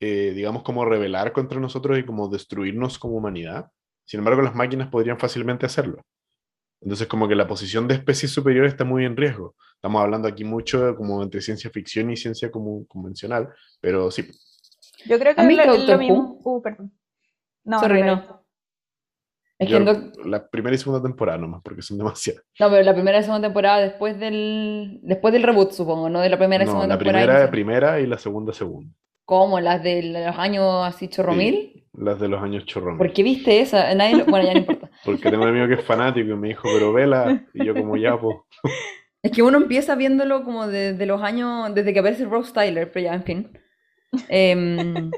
eh, digamos, como rebelar contra nosotros y como destruirnos como humanidad. Sin embargo, las máquinas podrían fácilmente hacerlo. Entonces, como que la posición de especie superior está muy en riesgo. Estamos hablando aquí mucho como entre ciencia ficción y ciencia como convencional, pero sí, Yo creo que ¿Han es lo, lo mismo. Uh, perdón. No, Sorry, no, la he no. visto. Es yo la primera y segunda temporada nomás, porque son demasiadas. No, pero la primera y segunda temporada después del después del reboot, supongo, ¿no? De la primera y No, segunda la temporada. primera, inicia- primera y la segunda, segunda. ¿Cómo? Las de los años así chorromil. Las de los años chorrón. ¿Por qué viste esa? Nadie lo- Bueno, ya no importa. *laughs* Porque tengo un amigo que es fanático y me dijo, pero vela. Y yo como ya, pues. *laughs* Es que uno empieza viéndolo como desde los años, desde que aparece Rose Tyler, pero ya, en fin. Em,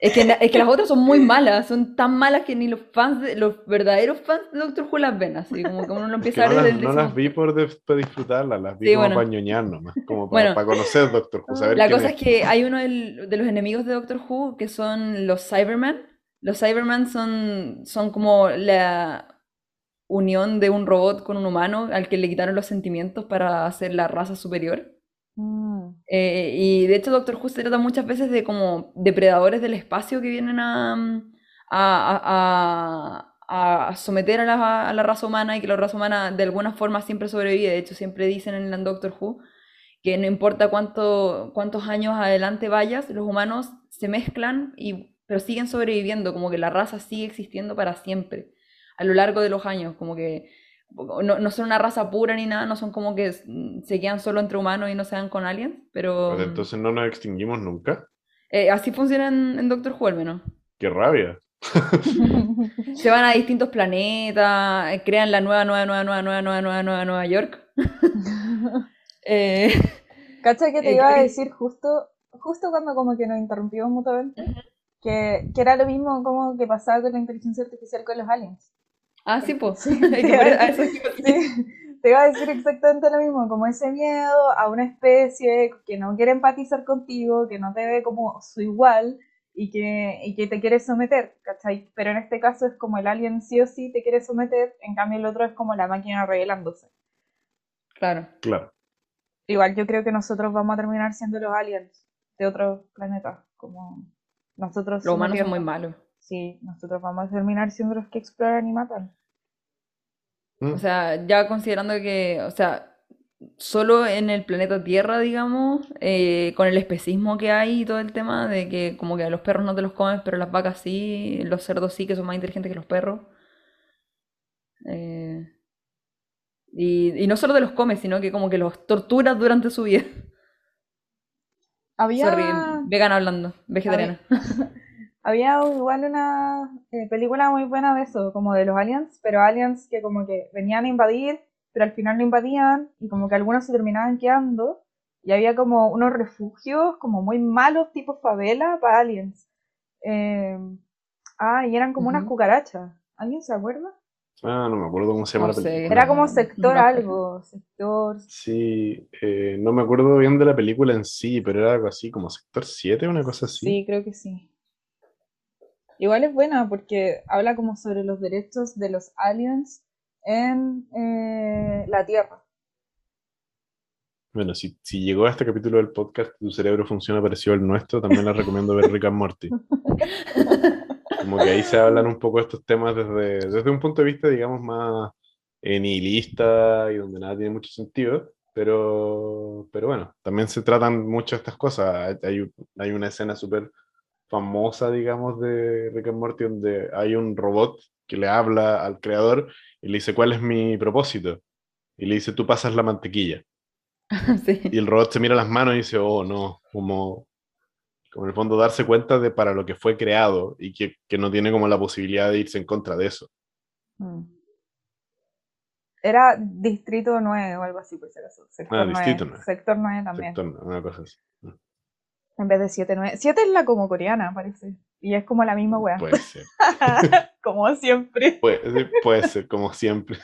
es que, es que las otras son muy *laughs* malas, son tan malas que ni los fans, de, los verdaderos fans de Doctor Who las ven, así como que uno lo Es que empieza a no ver las, no las vi por, de- por disfrutarlas, las vi Sí, como bueno. para ñoñar nomás, como para, Bueno. conocer Doctor Who, saber La cosa es que hay uno del- de los enemigos de Doctor Who que son los Cybermen. Los Cybermen son, son como la unión de un robot con un humano al que le quitaron los sentimientos para hacer la raza superior. Mm. Eh, y de hecho Doctor Who se trata muchas veces de como depredadores del espacio que vienen a, someter a la, raza humana y que la raza humana de alguna forma siempre sobrevive. De hecho, siempre dicen en Doctor Who que no importa cuánto, cuántos años adelante vayas, los humanos se mezclan, y, pero siguen sobreviviendo, como que la raza sigue existiendo para siempre, a lo largo de los años, como que no, no son una raza pura ni nada, no son como que mm, se quedan solo entre humanos y no se dan con aliens, pero Pues entonces no nos extinguimos nunca. eh, así funciona en, en Doctor Who al menos. Qué rabia. *laughs* Se van a distintos planetas, eh, crean la nueva, nueva, nueva, nueva, nueva, nueva, nueva, nueva Nueva York. *laughs* Eh, Cacha que te Eh, iba a decir justo, justo cuando como que nos interrumpimos mutuamente, que, que era lo mismo como que pasaba con la inteligencia artificial con los aliens. Ah, sí, pues. Sí, *laughs* te iba a decir- sí, te iba a decir exactamente lo mismo, como ese miedo a una especie que no quiere empatizar contigo, que no te ve como su igual y que, y que te quiere someter, ¿cachai? Pero en este caso es como el alien sí o sí te quiere someter, en cambio el otro es como la máquina revelándose. Claro. Claro. Igual yo creo que nosotros vamos a terminar siendo los aliens de otro planeta, como nosotros Los humanos son muy malos. Sí, nosotros vamos a terminar siendo los que exploran y matan. Mm. O sea, ya considerando que, o sea, solo en el planeta Tierra, digamos, eh, con el especismo que hay y todo el tema de que como que a los perros no te los comes, pero las vacas sí, los cerdos sí, que son más inteligentes que los perros. Eh, y, y no solo te los comes, sino que como que los torturas durante su vida. Había, Sorry, vegana hablando, vegetariana. había *laughs* igual una eh, película muy buena de eso, como de los aliens, pero aliens que como que venían a invadir, pero al final no invadían y como que algunos se terminaban quedando y había como unos refugios como muy malos, tipo favela para aliens. Eh, ah, y eran como unas cucarachas. ¿Alguien se acuerda? Ah, no me acuerdo cómo se llama No la sé. película. Era como sector no. algo, sector... Sí, eh, no me acuerdo bien de la película en sí, pero era algo así como Sector 7, una cosa así. Sí, creo que sí. Igual es buena porque habla como sobre los derechos de los aliens en eh, la Tierra. Bueno, si, si llegó a este capítulo del podcast, tu cerebro funciona parecido al nuestro, también les recomiendo ver Rick and Morty. *laughs* Como que ahí se hablan un poco de estos temas desde, desde un punto de vista, digamos, más eh, nihilista y donde nada tiene mucho sentido. Pero, pero bueno, también se tratan mucho estas cosas. Hay- hay una escena súper famosa, digamos, de Rick and Morty donde hay un robot que le habla al creador y le dice, ¿cuál es mi propósito? Y le dice, tú pasas la mantequilla. *laughs* Sí. Y el robot se mira las manos y dice, oh, no, como, como en el fondo darse cuenta de para lo que fue creado y que, que no tiene como la posibilidad de irse en contra de eso. Mm. Era Distrito 9 o algo así, por si acaso. Sector Ah, 9. Distrito 9. Sector 9 también. Sector, una cosa así. En vez de 7, 9. 7 es la como coreana, parece. Y es como la misma wea. Puede ser. *laughs* como siempre. Puede, puede ser, como siempre.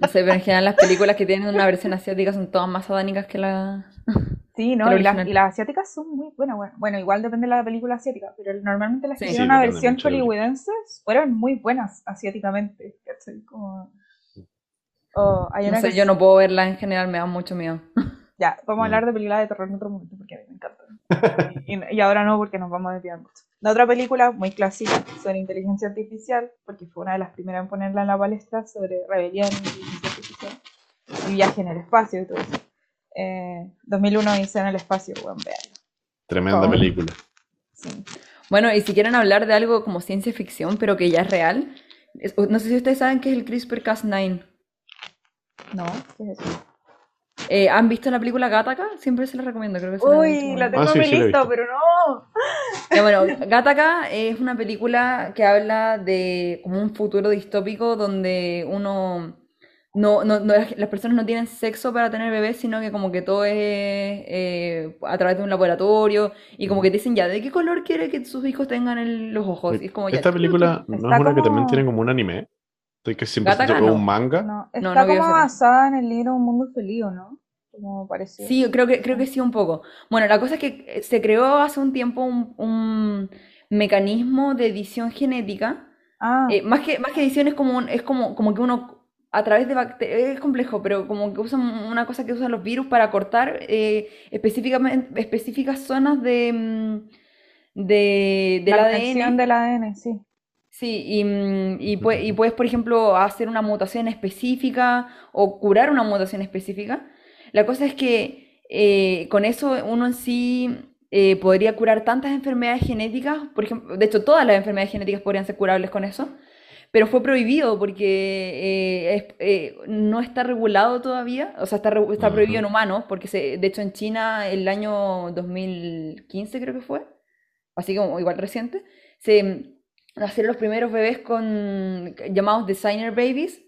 No sé, pero en general las películas que tienen una versión asiática son todas más satánicas que la... *laughs* Sí, ¿no? Y las, original. y las asiáticas son muy buenas. Bueno, bueno, igual depende de la película asiática, pero normalmente las que tienen Sí, una versión hollywoodense fueron muy buenas asiáticamente. ¿cachai? Como... Oh, hay No una sé, que yo no puedo verla en general, me da mucho miedo. Ya, vamos a hablar de películas de terror en otro momento porque a mí me encantan. *laughs* Y, y ahora no, porque nos vamos a desviar mucho. La otra película muy clásica sobre inteligencia artificial, porque fue una de las primeras en ponerla en la palestra sobre rebelión e inteligencia artificial y viaje en el espacio y todo eso. Eh, 2001 hice en el espacio, bueno, vean. Tremenda Oh. película. Sí. Bueno, y si quieren hablar de algo como ciencia ficción, pero que ya es real, es- no sé si ustedes saben qué es el CRISPR-Cas9. No, ¿qué es eso? Eh, ¿han visto la película Gattaca? Siempre se la recomiendo, creo que se Uy, la tengo Ah, sí, en mi sí la he lista, pero no. Ya, bueno, Gattaca es una película que habla de como un futuro distópico donde uno no, no, no- las personas no tienen sexo para tener bebés, sino que como que todo es eh, a través de un laboratorio y como que te dicen ya, ¿de qué color quiere que sus hijos tengan el- los ojos? Y es como ya, Esta película no es una que también tiene como un anime. Estoy que siempre se tocó no. un manga. No, No, está no yo como basada en el libro Un Mundo Feliz, ¿o ¿no? Como parecido. Sí, creo que, creo que sí un poco. Bueno, la cosa es que eh, se creó hace un tiempo un, un mecanismo de edición genética. Ah, Eh, más que, más que edición es como, un- es como, como que uno a través de bacterias, es complejo, pero como que usan una cosa que usan los virus para cortar eh, específicamente, específicas zonas de, mm, de, del la ADN. del ADN, sí. Sí, y, mm, y, pue- y puedes, por ejemplo, hacer una mutación específica o curar una mutación específica. La cosa es que eh, con eso uno en sí eh, podría curar tantas enfermedades genéticas, por ejemplo, de hecho todas las enfermedades genéticas podrían ser curables con eso, pero fue prohibido porque eh, es- no está regulado todavía, o sea, está, está prohibido en humanos, porque se, de hecho en China el año 2015 creo que fue, así como igual reciente, se nacieron los primeros bebés con llamados designer babies,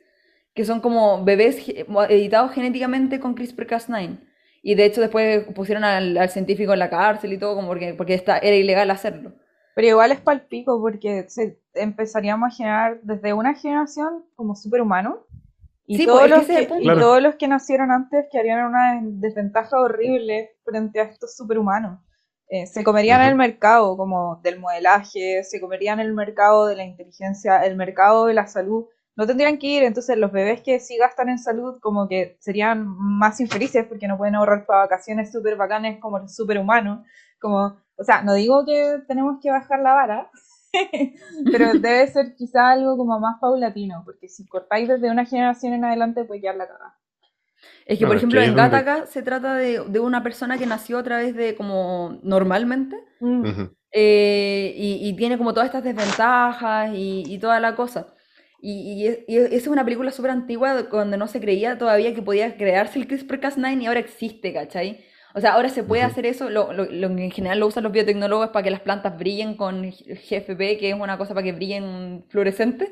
que son como bebés editados genéticamente con CRISPR-Cas9. Y de hecho después pusieron al, al científico en la cárcel y todo, como porque, porque está, era ilegal hacerlo. Pero igual es palpico porque se, empezaríamos a generar desde una generación como superhumanos y, Sí, todos pues, que los que, punto. y Claro. todos los que nacieron antes quedarían en una desventaja horrible frente a estos superhumanos. Eh, se comerían Ujú. el mercado como del modelaje, se comerían el mercado de la inteligencia, el mercado de la salud. No tendrían que ir, entonces los bebés que sí gastan en salud como que serían más infelices porque no pueden ahorrar para vacaciones súper bacanes como los superhumanos. Como, o sea, no digo que tenemos que bajar la vara, *laughs* pero *laughs* debe ser quizá algo como más paulatino, porque si cortáis desde una generación en adelante puede quedar la cagada. Es que, Claro, por ejemplo, en es donde- Gattaca se trata de, de una persona que nació a través de como normalmente Mm. Ujú. eh, y, y tiene como todas estas desventajas y, y toda la cosa. Y, y es- y esa es una película súper antigua donde no se creía todavía que podía crearse el CRISPR-Cas9 y ahora existe, ¿cachai? O sea, ahora se puede Ujú. hacer eso, lo, lo- lo que en general lo usan los biotecnólogos para que las plantas brillen con GFP, que es una cosa para que brillen fluorescentes.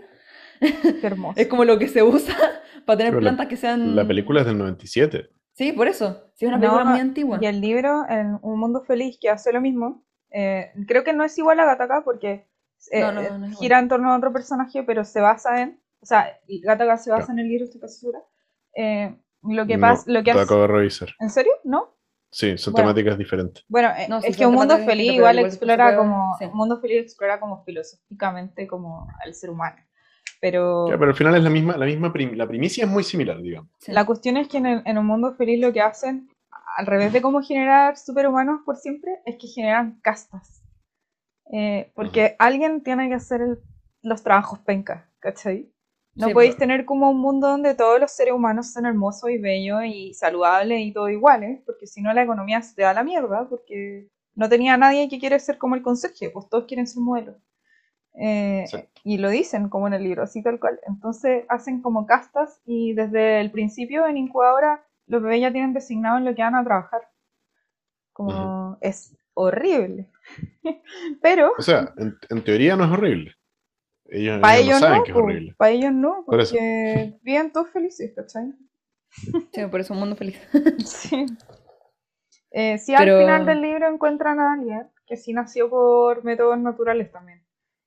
Qué hermoso. *laughs* Es como lo que se usa para tener Pero la- plantas que sean... La película es del 97. Sí, por eso. Sí, es una película No, muy antigua. Y el libro, en Un Mundo Feliz, que hace lo mismo, eh, creo que no es igual a Gattaca porque eh, No, no, eh, no es igual. gira en torno a otro personaje, pero se basa en, o sea, Gattaca se basa en el libro, estoy casi segura. Eh, lo que No, pasa, lo que hace, acabo de revisar. ¿en serio? ¿No? Sí, son Bueno. temáticas diferentes. Bueno, eh, No, sí, es que Un Mundo Feliz igual explora como, sí. Un Mundo Feliz explora como filosóficamente como al ser humano. Pero Ya, pero al final es la misma, la misma prim- la primicia es muy similar, digamos. La cuestión es que en, el- en un mundo feliz lo que hacen, al revés de cómo generar superhumanos por siempre, es que generan castas. Eh, porque alguien tiene que hacer el- los trabajos penca, ¿cachai? No Sí, podéis pues. tener como un mundo donde todos los seres humanos son hermosos y bellos y saludables y todo iguales, porque si no la economía se te da a la mierda, porque no tenía nadie que quiere ser como el conserje, pues todos quieren ser modelos. Eh, y lo dicen como en el libro, así tal cual. Entonces hacen como castas y desde el principio en incubadora los bebés ya tienen designado en lo que van a trabajar. Como es horrible. *laughs* Pero O sea, en, en teoría no es horrible. Ellos, para ellos ellos no saben no, que es po, horrible. para ellos no, Por porque viven todos felices, ¿cachai? *laughs* Sí, por eso un mundo feliz. *laughs* Sí. Eh, sí, Pero- al final del libro encuentran a alguien que sí nació por métodos naturales también.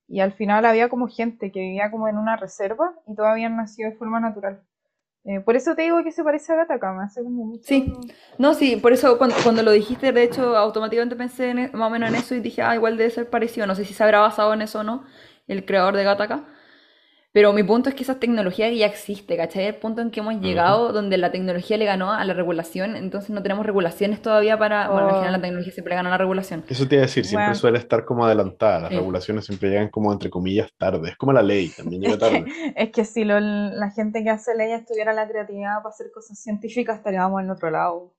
Y al final había como gente que vivía como en una reserva y todos habían nacido de forma natural. Eh, por eso te digo que se parece a Gattaca, me hace como mucho... Sí. No, sí, por eso cuando, cuando lo dijiste, de hecho, automáticamente pensé en e- más o menos en eso y dije, ah, igual debe ser parecido. No sé si se habrá basado en eso o no, el creador de Gattaca. Pero mi punto es que esa tecnología ya existe, ¿cachai? El punto en que hemos llegado donde la tecnología le ganó a la regulación, entonces no tenemos regulaciones todavía para... Bueno, en Oh. general la tecnología siempre le gana a la regulación. Eso te iba a decir, siempre Bueno. suele estar como adelantada. Las Sí. regulaciones siempre llegan como entre comillas tarde. Es como la ley, también llega tarde. *laughs* Es que si lo- la gente que hace leyes tuviera la creatividad para hacer cosas científicas, estaríamos en otro lado.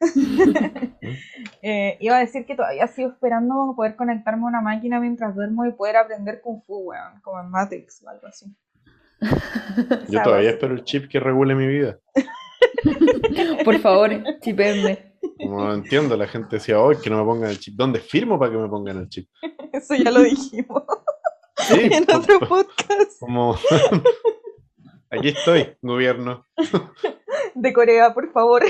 *laughs* Eh, iba a decir que todavía sigo esperando poder conectarme a una máquina mientras duermo y poder aprender Kung Fu, weón, como en Matrix o algo así. *laughs* Yo todavía espero el chip que regule mi vida. *laughs* Por favor, chipenme. Como no entiendo, la gente decía, hoy que no me pongan el chip. ¿Dónde firmo para que me pongan el chip? Eso ya lo dijimos Sí, en po- otro po- podcast como aquí estoy, gobierno. de Corea, por favor.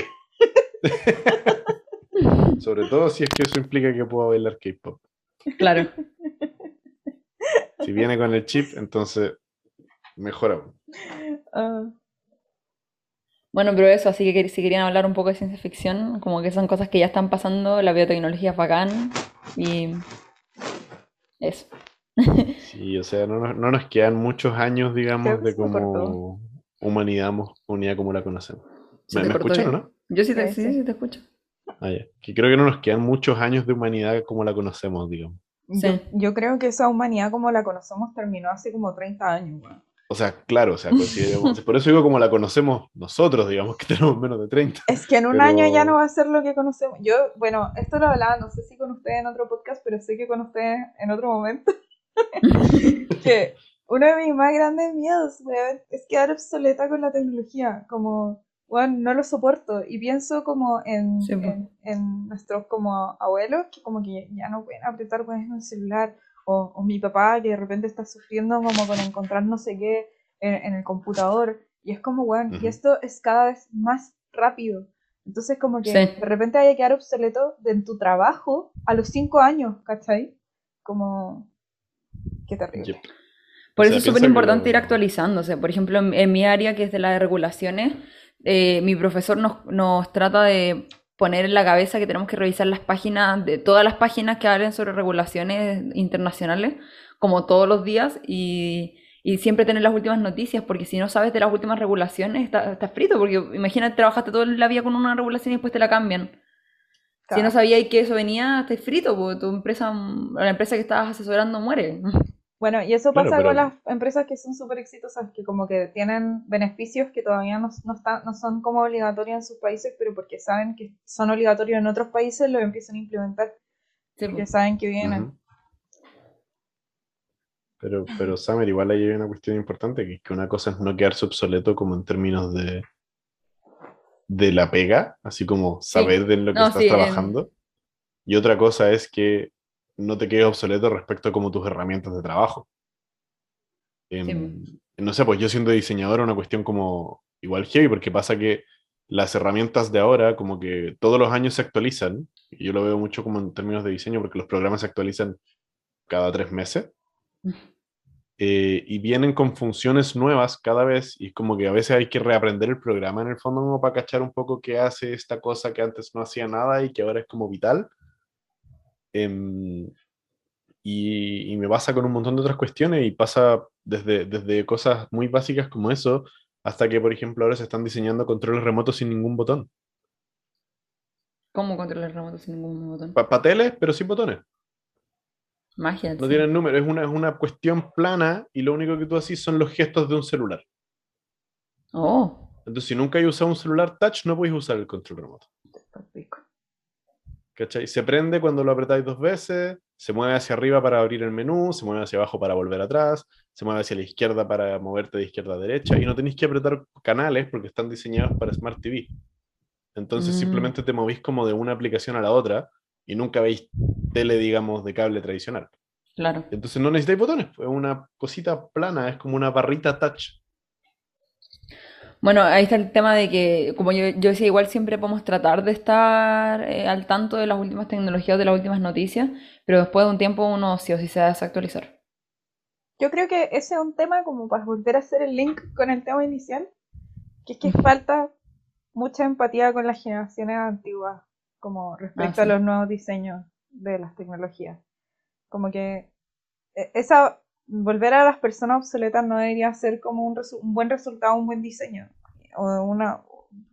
*laughs* Sobre todo si es que eso implica que puedo bailar K-pop. Claro. Si viene con el chip, entonces mejor aún. Ah, Bueno, pero eso, así que si querían hablar un poco de ciencia ficción, como que son cosas que ya están pasando, la biotecnología es bacán y eso. Sí, o sea, no nos, no nos quedan muchos años, digamos, de como humanidad, humanidad como la conocemos. ¿Me, me escuchan o no? Yo sí te, Sí, sí, sí. sí te escucho. Ah. Que creo que no nos quedan muchos años de humanidad como la conocemos, digamos. yo, Sí. yo creo que esa humanidad como la conocemos terminó hace como 30 años. weón. O sea, claro, o sea, *laughs* por eso digo como la conocemos nosotros, digamos, que tenemos menos de 30. Es que en un Pero- año ya no va a ser lo que conocemos. Yo, bueno, esto lo hablaba, no sé si con ustedes en otro podcast, pero sé que con ustedes en otro momento. *laughs* que uno de mis más grandes miedos, weón, es quedar obsoleta con la tecnología. Como, weón, no lo soporto. Y pienso como en, Sí, en, en nuestros como abuelos, que como que ya no pueden apretar weón, en el celular. O, o mi papá que de repente está sufriendo como con encontrar no sé qué en, en el computador. Y es como, weón, y Ujú. esto es cada vez más rápido. Entonces como que Sí. de repente hay que quedar obsoleto de en tu trabajo a los cinco años, ¿cachai? Como... Qué terrible. Yep. Por O eso sea, es súper que importante lo- ir actualizándose. Por ejemplo, en, en mi área, que es de la de regulaciones, eh, mi profesor nos, nos trata de poner en la cabeza que tenemos que revisar las páginas, de todas las páginas que hablen sobre regulaciones internacionales, como todos los días, y, y siempre tener las últimas noticias, porque si no sabes de las últimas regulaciones, está- estás frito, porque imagínate, trabajaste toda la vida con una regulación y después te la cambian. Si no Claro. sabíais que eso venía, estás frito, porque tu empresa, la empresa que estabas asesorando muere. *laughs* Bueno, y eso Claro, pasa pero- con las empresas que son súper exitosas, que como que tienen beneficios que todavía no, no, están, no son como obligatorios en sus países, pero porque saben que son obligatorios en otros países, lo empiezan a implementar, Sí, porque po. saben que vienen. Pero, pero Summer, igual ahí hay una cuestión importante, que es que una cosa es no quedarse obsoleto como en términos de, de la pega, así como saber de lo que No, estás sí, en- trabajando. Y otra cosa es que no te quedes obsoleto respecto a como tus herramientas de trabajo. Em, no sé, pues yo siendo diseñador una cuestión como igual heavy, porque pasa que las herramientas de ahora como que todos los años se actualizan, y yo lo veo mucho como en términos de diseño, porque los programas se actualizan cada tres meses, *laughs* eh, y vienen con funciones nuevas cada vez, y como que a veces hay que reaprender el programa en el fondo como para cachar un poco qué hace esta cosa que antes no hacía nada y que ahora es como vital. Em, y, y me pasa con un montón de otras cuestiones y pasa desde, desde cosas muy básicas como eso hasta que, por ejemplo, ahora se están diseñando controles remotos sin ningún botón. ¿Cómo controlar el remoto sin ningún botón? Para teles, pero sin botones. Magia. No sí. tienen número, es una, es una cuestión plana y lo único que tú haces son los gestos de un celular. Oh, Entonces, si nunca hay usado un celular touch, no podéis usar el control remoto. ¿Cachai? Se prende cuando lo apretáis dos veces, se mueve hacia arriba para abrir el menú, se mueve hacia abajo para volver atrás, se mueve hacia la izquierda para moverte de izquierda a derecha y no tenéis que apretar canales porque están diseñados para Smart TV. Entonces Mm. simplemente te movís como de una aplicación a la otra y nunca veis tele, digamos, de cable tradicional. Claro. Entonces no necesitáis botones, es una cosita plana, es como una barrita touch. Bueno, ahí está el tema de que, como yo, yo decía, igual siempre podemos tratar de estar eh, al tanto de las últimas tecnologías, de las últimas noticias, pero después de un tiempo uno sí o sí se va a desactualizar. Yo creo que ese es un tema como para volver a hacer el link con el tema inicial, que es que falta mucha empatía con las generaciones antiguas, como respecto Ah, a los nuevos diseños de las tecnologías. Como que eh, esa volver a las personas obsoletas no debería ser como un, resu- un buen resultado, un buen diseño o una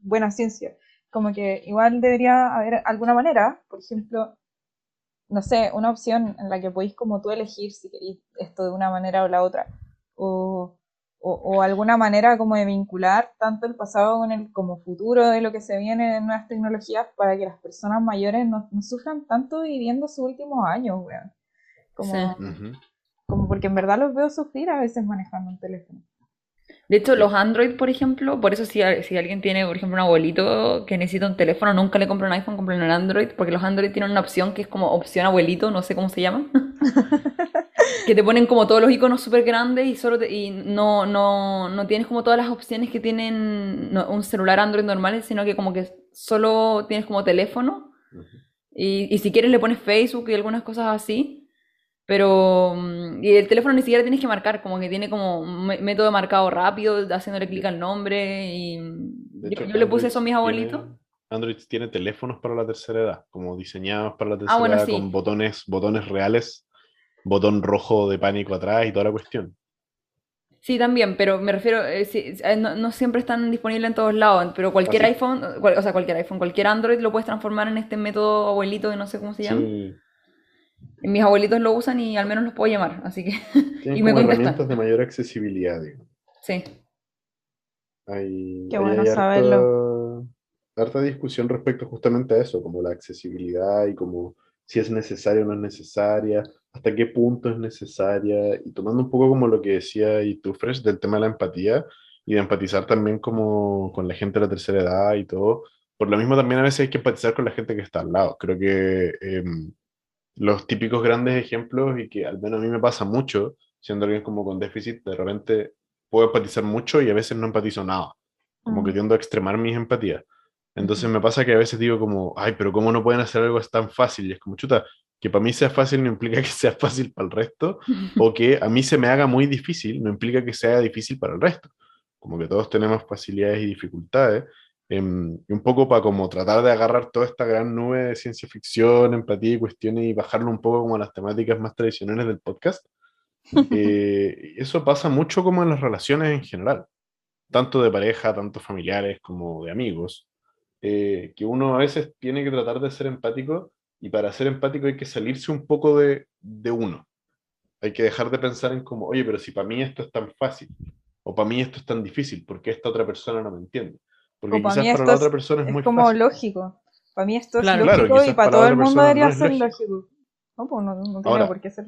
buena ciencia. Como que igual debería haber alguna manera, por ejemplo, no sé, una opción en la que podéis como tú elegir si queréis esto de una manera o la otra, o, o, o alguna manera como de vincular tanto el pasado con el como futuro de lo que se viene en nuevas tecnologías para que las personas mayores no, no sufran tanto viviendo sus últimos años, weón. Como, Sí. Ujú. Como porque en verdad los veo sufrir a veces manejando un teléfono. De hecho, los Android, por ejemplo, por eso si, a- si alguien tiene, por ejemplo, un abuelito que necesita un teléfono, nunca le compra un iPhone, compra un Android, porque los Android tienen una opción que es como opción abuelito, no sé cómo se llama, *laughs* que te ponen como todos los iconos súper grandes y solo te- y no, no, no tienes como todas las opciones que tienen un celular Android normal, sino que como que solo tienes como teléfono Ujú. y, y si quieres le pones Facebook y algunas cosas así. Pero, mm, y el teléfono ni siquiera tienes que marcar, como que tiene como un mé- método de marcado rápido, haciéndole clic al nombre. Y De yo, hecho, yo le puse eso a mis tiene- abuelitos. Android tiene teléfonos para la tercera edad, como diseñados para la tercera Ah, bueno, edad, sí. con botones, botones reales, botón rojo de pánico atrás y toda la cuestión. Sí, también, pero me refiero, eh, sí, eh, no, no siempre están disponibles en todos lados, pero cualquier iPhone, cual- o sea, cualquier iPhone, cualquier Android lo puedes transformar en este método abuelito que no sé cómo se llama. Sí, Mis abuelitos lo usan y al menos los puedo llamar, así que *laughs* tienen Y me como contestan. herramientas de mayor accesibilidad, digo. sí. Hay, Qué bueno hay saberlo. harta, harta discusión respecto justamente a eso, como la accesibilidad y como si es necesaria o no es necesaria, hasta qué punto es necesaria, y tomando un poco como lo que decía y tú, Fresh, del tema de la empatía y de empatizar también como con la gente de la tercera edad y todo. Por lo mismo también a veces hay que empatizar con la gente que está al lado. Creo que em, los típicos grandes ejemplos y que al menos a mí me pasa mucho, siendo alguien como con déficit, de repente puedo empatizar mucho y a veces no empatizo nada. Como que Mm. tiendo a extremar mis empatías. Entonces me pasa que a veces digo como, ay, pero ¿cómo no pueden hacer algo tan fácil? Y es como, chuta, que para mí sea fácil no implica que sea fácil para el resto, *laughs* o que a mí se me haga muy difícil no implica que sea difícil para el resto. Como que todos tenemos facilidades y dificultades. Em, un poco para como tratar de agarrar toda esta gran nube de ciencia ficción, empatía y cuestiones y bajarlo un poco como a las temáticas más tradicionales del podcast. *laughs* Eh, eso pasa mucho como en las relaciones en general, tanto de pareja, tanto familiares como de amigos, eh, que uno a veces tiene que tratar de ser empático y para ser empático hay que salirse un poco de, de uno. Hay que dejar de pensar en como, oye, pero si para mí esto es tan fácil, o para mí esto es tan difícil, ¿por qué esta otra persona no me entiende? Porque para quizás mí para esto la es- otra persona es, Es muy como fácil. lógico. Para mí esto es Claro. Claro, lógico y para para todo el mundo debería no ser lógico. lógico. No, pues no, no tiene Ahora, por qué ser.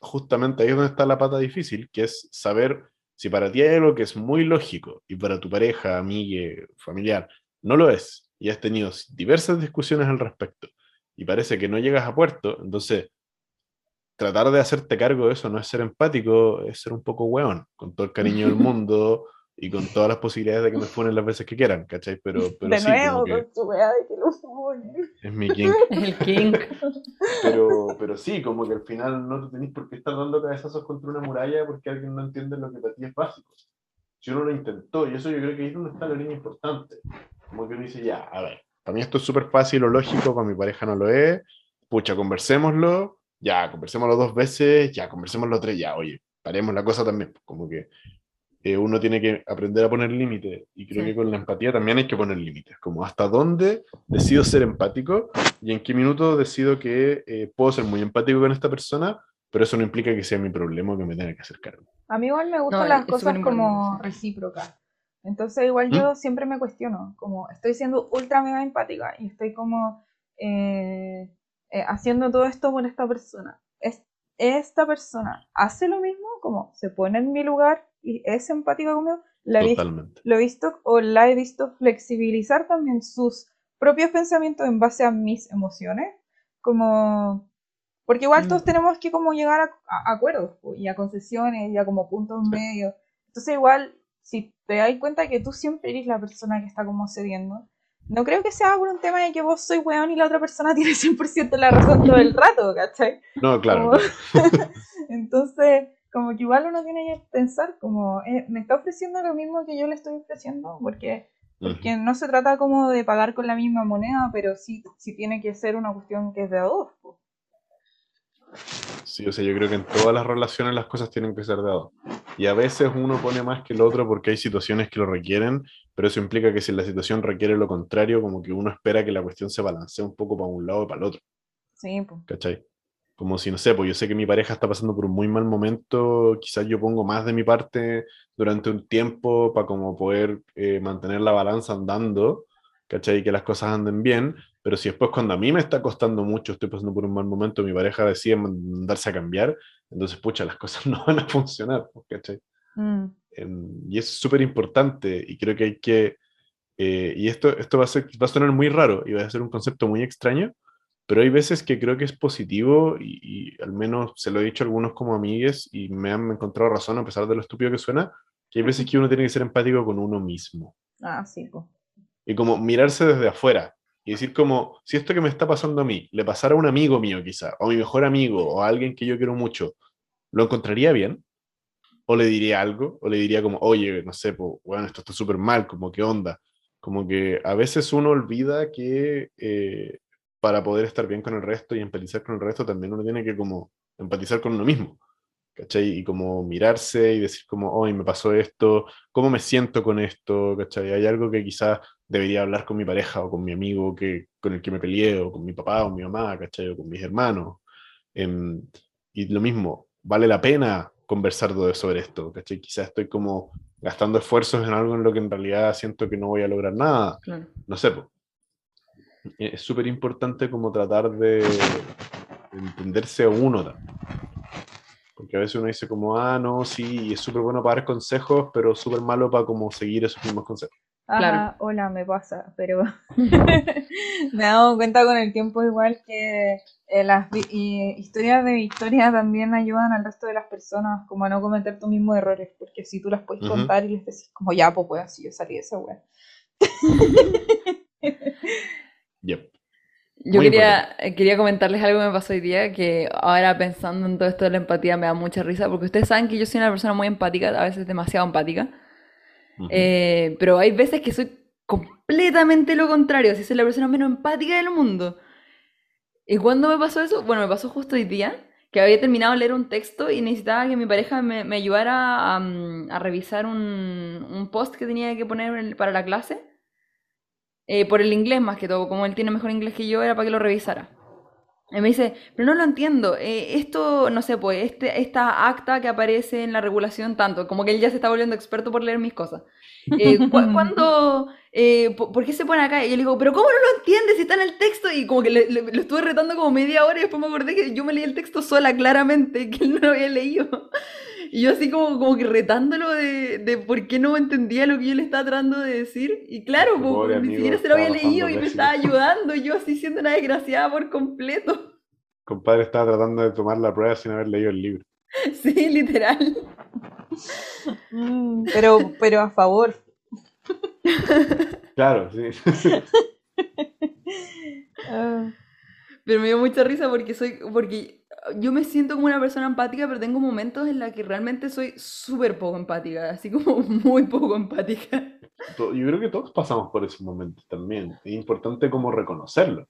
justamente ahí es donde está la pata difícil, que es saber si para ti hay algo que es muy lógico y para tu pareja, amiga, familiar no lo es. Y has tenido diversas discusiones al respecto. Y parece que no llegas a puerto. Entonces, tratar de hacerte cargo de eso no es ser empático, es ser un poco weón, con todo el cariño del mundo y con todas las posibilidades de que me funen las veces que quieran, ¿cachai? Pero, *laughs* pero de sí, nuevo, con tu weá de que lo funen. es mi king. Es *laughs* el king. Pero, pero sí, como que al final no te tenés por qué estar dando cabezazos contra una muralla porque alguien no entiende lo que para ti es básico. Si uno lo intentó, y eso yo creo que ahí es donde está la línea importante. Como que uno dice, ya, a ver, para mí esto es súper fácil o lógico, para mi pareja no lo es. Pucha, conversémoslo, ya, conversémoslo dos veces, ya, conversémoslo tres, ya, oye, paremos la cosa también. Como que eh, uno tiene que aprender a poner límites, y creo Sí. que con la empatía también hay que poner límites, como hasta dónde decido ser empático y en qué minuto decido que eh, puedo ser muy empático con esta persona, pero eso no implica que sea mi problema o que me tenga que hacer cargo. A mí igual me gustan No, las cosas como recíprocas. Entonces igual yo siempre me cuestiono, como estoy siendo ultra mega empática y estoy como eh, eh, haciendo todo esto por esta persona. ¿Es, ¿Esta persona hace lo mismo? Como se pone en mi lugar y es empática conmigo? La Totalmente. lo he visto o la he visto flexibilizar también sus propios pensamientos en base a mis emociones, como porque igual Mm. todos tenemos que como llegar a, a acuerdos y a concesiones y a como puntos Sí. medios. Entonces igual si te das cuenta que tú siempre eres la persona que está como cediendo, no creo que sea por un tema de que vos soy weón y la otra persona *laughs* tiene 100% la razón todo el rato, ¿cachai? No, claro. Como- *laughs* Entonces, como que igual uno tiene que pensar como, eh, ¿me está ofreciendo lo mismo que yo le estoy ofreciendo? Porque, Ujú. porque no se trata como de pagar con la misma moneda, pero sí, sí tiene que ser una cuestión que es de a dos. po. Sí, o sea, yo creo que en todas las relaciones las cosas tienen que ser de a dos. Y a veces uno pone más que el otro porque hay situaciones que lo requieren, pero eso implica que si la situación requiere lo contrario, como que uno espera que la cuestión se balancee un poco para un lado y para el otro. Sí, pues. ¿Cachai? Como si, no sé, pues yo sé que mi pareja está pasando por un muy mal momento, quizás yo pongo más de mi parte durante un tiempo para como poder eh, mantener la balanza andando, ¿cachai? Que las cosas anden bien, pero si después cuando a mí me está costando mucho, estoy pasando por un mal momento, mi pareja decide mandarse a cambiar, entonces, pucha, las cosas *laughs* no van a funcionar, pues, ¿cachai? Mm, Em, y es súper importante y creo que hay que, eh, y esto, esto va, a ser, va a sonar muy raro y va a ser un concepto muy extraño, pero hay veces que creo que es positivo y, y al menos se lo he dicho a algunos como amigues y me han encontrado razón a pesar de lo estúpido que suena, que hay veces que uno tiene que ser empático con uno mismo Ah, sí, pues. y como mirarse desde afuera y decir como, si esto que me está pasando a mí le pasara a un amigo mío quizá, o a mi mejor amigo, o a alguien que yo quiero mucho, ¿lo encontraría bien? ¿O le diría algo? ¿O le diría como, oye, no sé, pues, bueno, esto está súper mal, como, ¿qué onda? Como que a veces uno olvida que eh, para poder estar bien con el resto y empatizar con el resto, también uno tiene que como empatizar con uno mismo. ¿Cachai? Y como mirarse y decir como, hoy me pasó esto, ¿cómo me siento con esto? ¿Cachai? Hay algo que quizás debería hablar con mi pareja o con mi amigo que, con el que me peleé, o con mi papá o mi mamá, ¿cachai? O con mis hermanos. Em, y lo mismo, vale la pena conversar sobre esto, ¿cachai? Quizás estoy como gastando esfuerzos en algo en lo que en realidad siento que no voy a lograr nada. Claro. No sé, po. Es súper importante como tratar de de entenderse a uno también. Porque a veces uno dice como, ah, no, sí, es súper bueno para dar consejos, pero súper malo para como seguir esos mismos consejos. Ajá, Claro. hola, me pasa, pero *laughs* *laughs* me he dado cuenta con el tiempo igual que eh, las y historias de victoria también ayudan al resto de las personas como a no cometer tus mismos errores, porque si tú las puedes Ujú. contar y les decís como ya, pues pues así yo salí de esa wea. *laughs* Yep. Yo Muy quería, eh, quería comentarles algo que me pasó hoy día, que ahora pensando en todo esto de la empatía me da mucha risa, porque ustedes saben que yo soy una persona muy empática, a veces demasiado empática, Ujú. eh, pero hay veces que soy completamente lo contrario, así soy la persona menos empática del mundo. ¿Y cuándo me pasó eso? Bueno, me pasó justo hoy día, que había terminado de leer un texto y necesitaba que mi pareja me, me ayudara a, mm, a revisar un, un post que tenía que poner para la clase. Eh, por el inglés más que todo, como él tiene mejor inglés que yo, era para que lo revisara. Y me dice, pero no lo entiendo, eh, esto, no sé, pues, este, esta acta que aparece en la regulación tanto, como que él ya se está volviendo experto por leer mis cosas. Eh, *laughs* cu- ¿Cuándo, eh, po- por, qué se pone acá? Y yo le digo, pero ¿cómo no lo entiendes si está en el texto? Y como que le, le- lo estuve retando como media hora y después me acordé que yo me leí el texto sola claramente, *laughs* que él no lo había leído. Y yo así como, como que retándolo de, de por qué no entendía lo que yo le estaba tratando de decir. Y claro, pues, ni siquiera se lo había leído y me estaba ayudando. y Yo así siendo una desgraciada por completo. Compadre estaba tratando de tomar la prueba sin haber leído el libro. *laughs* Sí, literal. Mm, pero, pero a favor. *laughs* Claro, sí. *laughs* Ah, Pero me dio mucha risa porque soy, porque yo me siento como una persona empática, pero tengo momentos en los que realmente soy súper poco empática, así como *laughs* muy poco empática. Yo creo que todos pasamos por esos momentos también. Es importante como reconocerlo.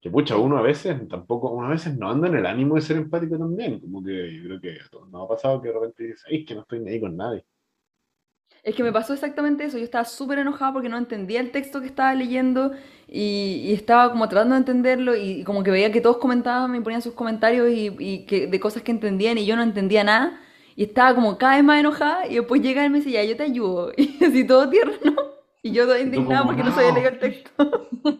Que pucha, uno a veces tampoco, uno a veces no anda en el ánimo de ser empático también. Como que yo creo que a todos nos ha pasado que de repente dices, ay, que no estoy ni ahí con nadie. Es que me pasó exactamente eso, yo estaba súper enojada porque no entendía el texto que estaba leyendo y, y estaba como tratando de entenderlo y, como que veía que todos comentaban, me ponían sus comentarios y, y que, de cosas que entendían y yo no entendía nada y estaba como cada vez más enojada y después llega él y me dice, ya, yo te ayudo *laughs* y así todo tierno y yo toda indignada porque no sabía "No". leer el texto. *laughs*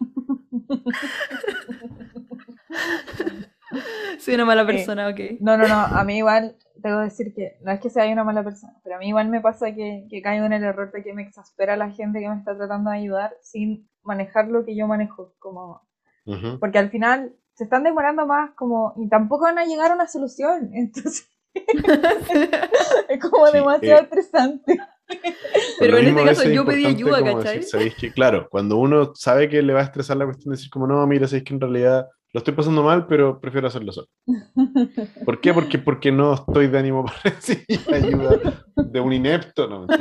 Soy una mala persona, ok. No, no, no, a mí igual, tengo que decir que no es que sea una mala persona, pero a mí igual me pasa que, que caigo en el error de que me exaspera la gente que me está tratando de ayudar sin manejar lo que yo manejo, como porque al final se están demorando más como y tampoco van a llegar a una solución, *laughs* entonces es como Sí, demasiado eh, estresante. Pero en este caso es yo pedí ayuda, ¿cachai? decir, ¿sabéis que, claro, cuando uno sabe que le va a estresar la cuestión de decir como, no, mira, sabéis que en realidad lo estoy pasando mal, pero prefiero hacerlo solo. ¿Por qué? Porque, porque no estoy de ánimo *laughs* para recibir ayuda de un inepto. No. *laughs*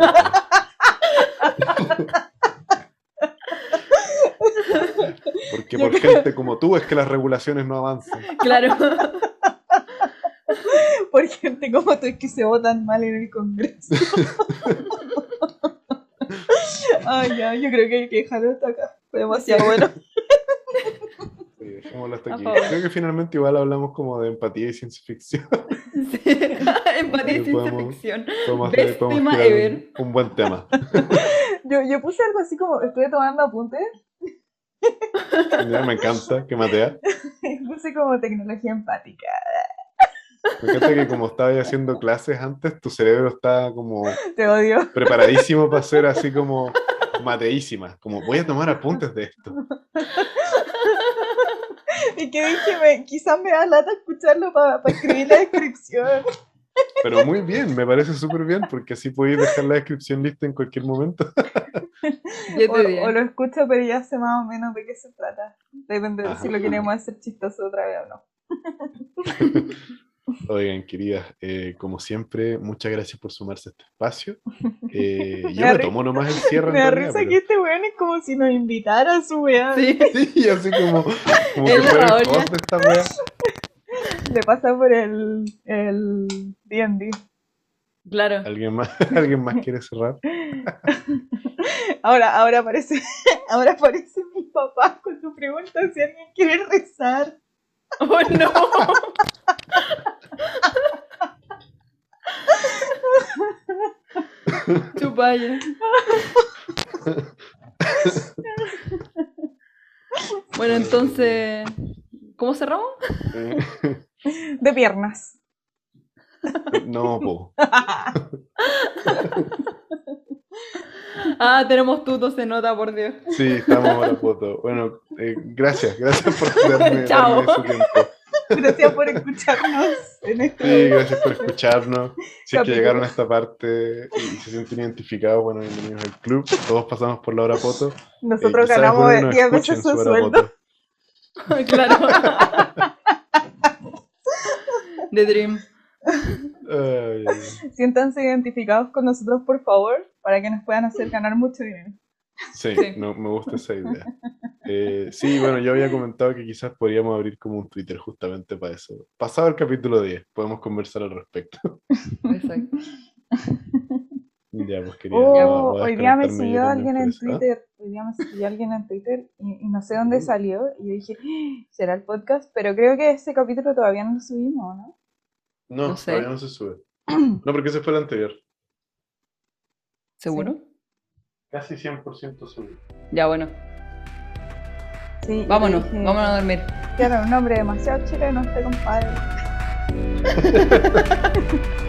Porque por gente como tú es que las regulaciones no avanzan. Claro. *laughs* Por gente como tú es que se votan mal en el Congreso. Ay, ya, yo creo que hay que dejarlo hasta acá. Fue demasiado bueno. Dejémoslo hasta aquí. Creo que finalmente igual hablamos como de empatía y ciencia ficción. *laughs* Sí. *laughs* Empatía y ciencia podemos- ficción. Podemos, Best hacer- podemos tema tirar ever. un, un buen tema. *laughs* Yo, yo puse algo así como, estuve tomando apuntes, Ya, me encanta que matea. puse como tecnología empática. Me encanta que como estabas haciendo clases antes, tu cerebro está como Te odio. preparadísimo para ser así como mateísima. Como voy a tomar apuntes de esto. *laughs* Y que dije, me, quizás me da lata escucharlo para escribir la descripción. Pero muy bien, me parece súper bien porque así podéis dejar la descripción lista en cualquier momento. *laughs* O, o lo escucho, pero ya sé más o menos de qué se trata. Depende de si lo queremos hacer chistoso otra vez o no. *laughs* Oigan, queridas, eh, como siempre, muchas gracias por sumarse a este espacio. *laughs* Eh, Me yo me tomo nomás el cierre. *laughs* Me da risa pero- que este weón es como si nos invitara a su weá. Sí. *laughs* Sí, así como, como que El fuera host de esta. Le pasa por el el D&D. Claro. ¿Alguien más, ¿Alguien más quiere cerrar? Ahora, ahora aparece, ahora aparece mi papá cuando pregunta si alguien quiere rezar. Oh no. Chupalla. Bueno, entonces, ¿cómo cerramos? De piernas. no, po. Ah, tenemos tuto, se nota, por Dios. Sí, estamos ahora foto. Bueno, eh, gracias, gracias por darme, *laughs* Chao. darme su tiempo. Gracias por escucharnos en Sí, este. gracias por escucharnos. Si es que llegaron a esta parte y se sienten identificados, bueno, bienvenidos al club. Todos pasamos por la hora poto. Eh, Nosotros quizás ganamos algunos 10 escuchen veces su hora sueldo. Claro. The Dream. Siéntanse identificados con nosotros, por favor, para que nos puedan hacer ganar mucho dinero. Sí, Sí. no, me gusta esa idea. Eh, sí, bueno, yo había comentado que quizás podríamos abrir como un Twitter justamente para eso. Pasado el capítulo 10, podemos conversar al respecto. Exacto. *laughs* Ya, pues quería. Oh, hoy día me siguió alguien en ¿ah? Twitter. Hoy día me siguió alguien en Twitter y, y no sé dónde salió. Y yo dije, "Ah, ¿será el podcast? Pero creo que ese capítulo todavía no lo subimos, ¿no? No, No sé. todavía no se sube. No, porque ese fue el anterior. ¿Seguro? Casi 100% seguro. Ya, bueno. Sí, Vámonos, dije, vámonos a dormir. Claro, un nombre demasiado chileno este compadre. *laughs*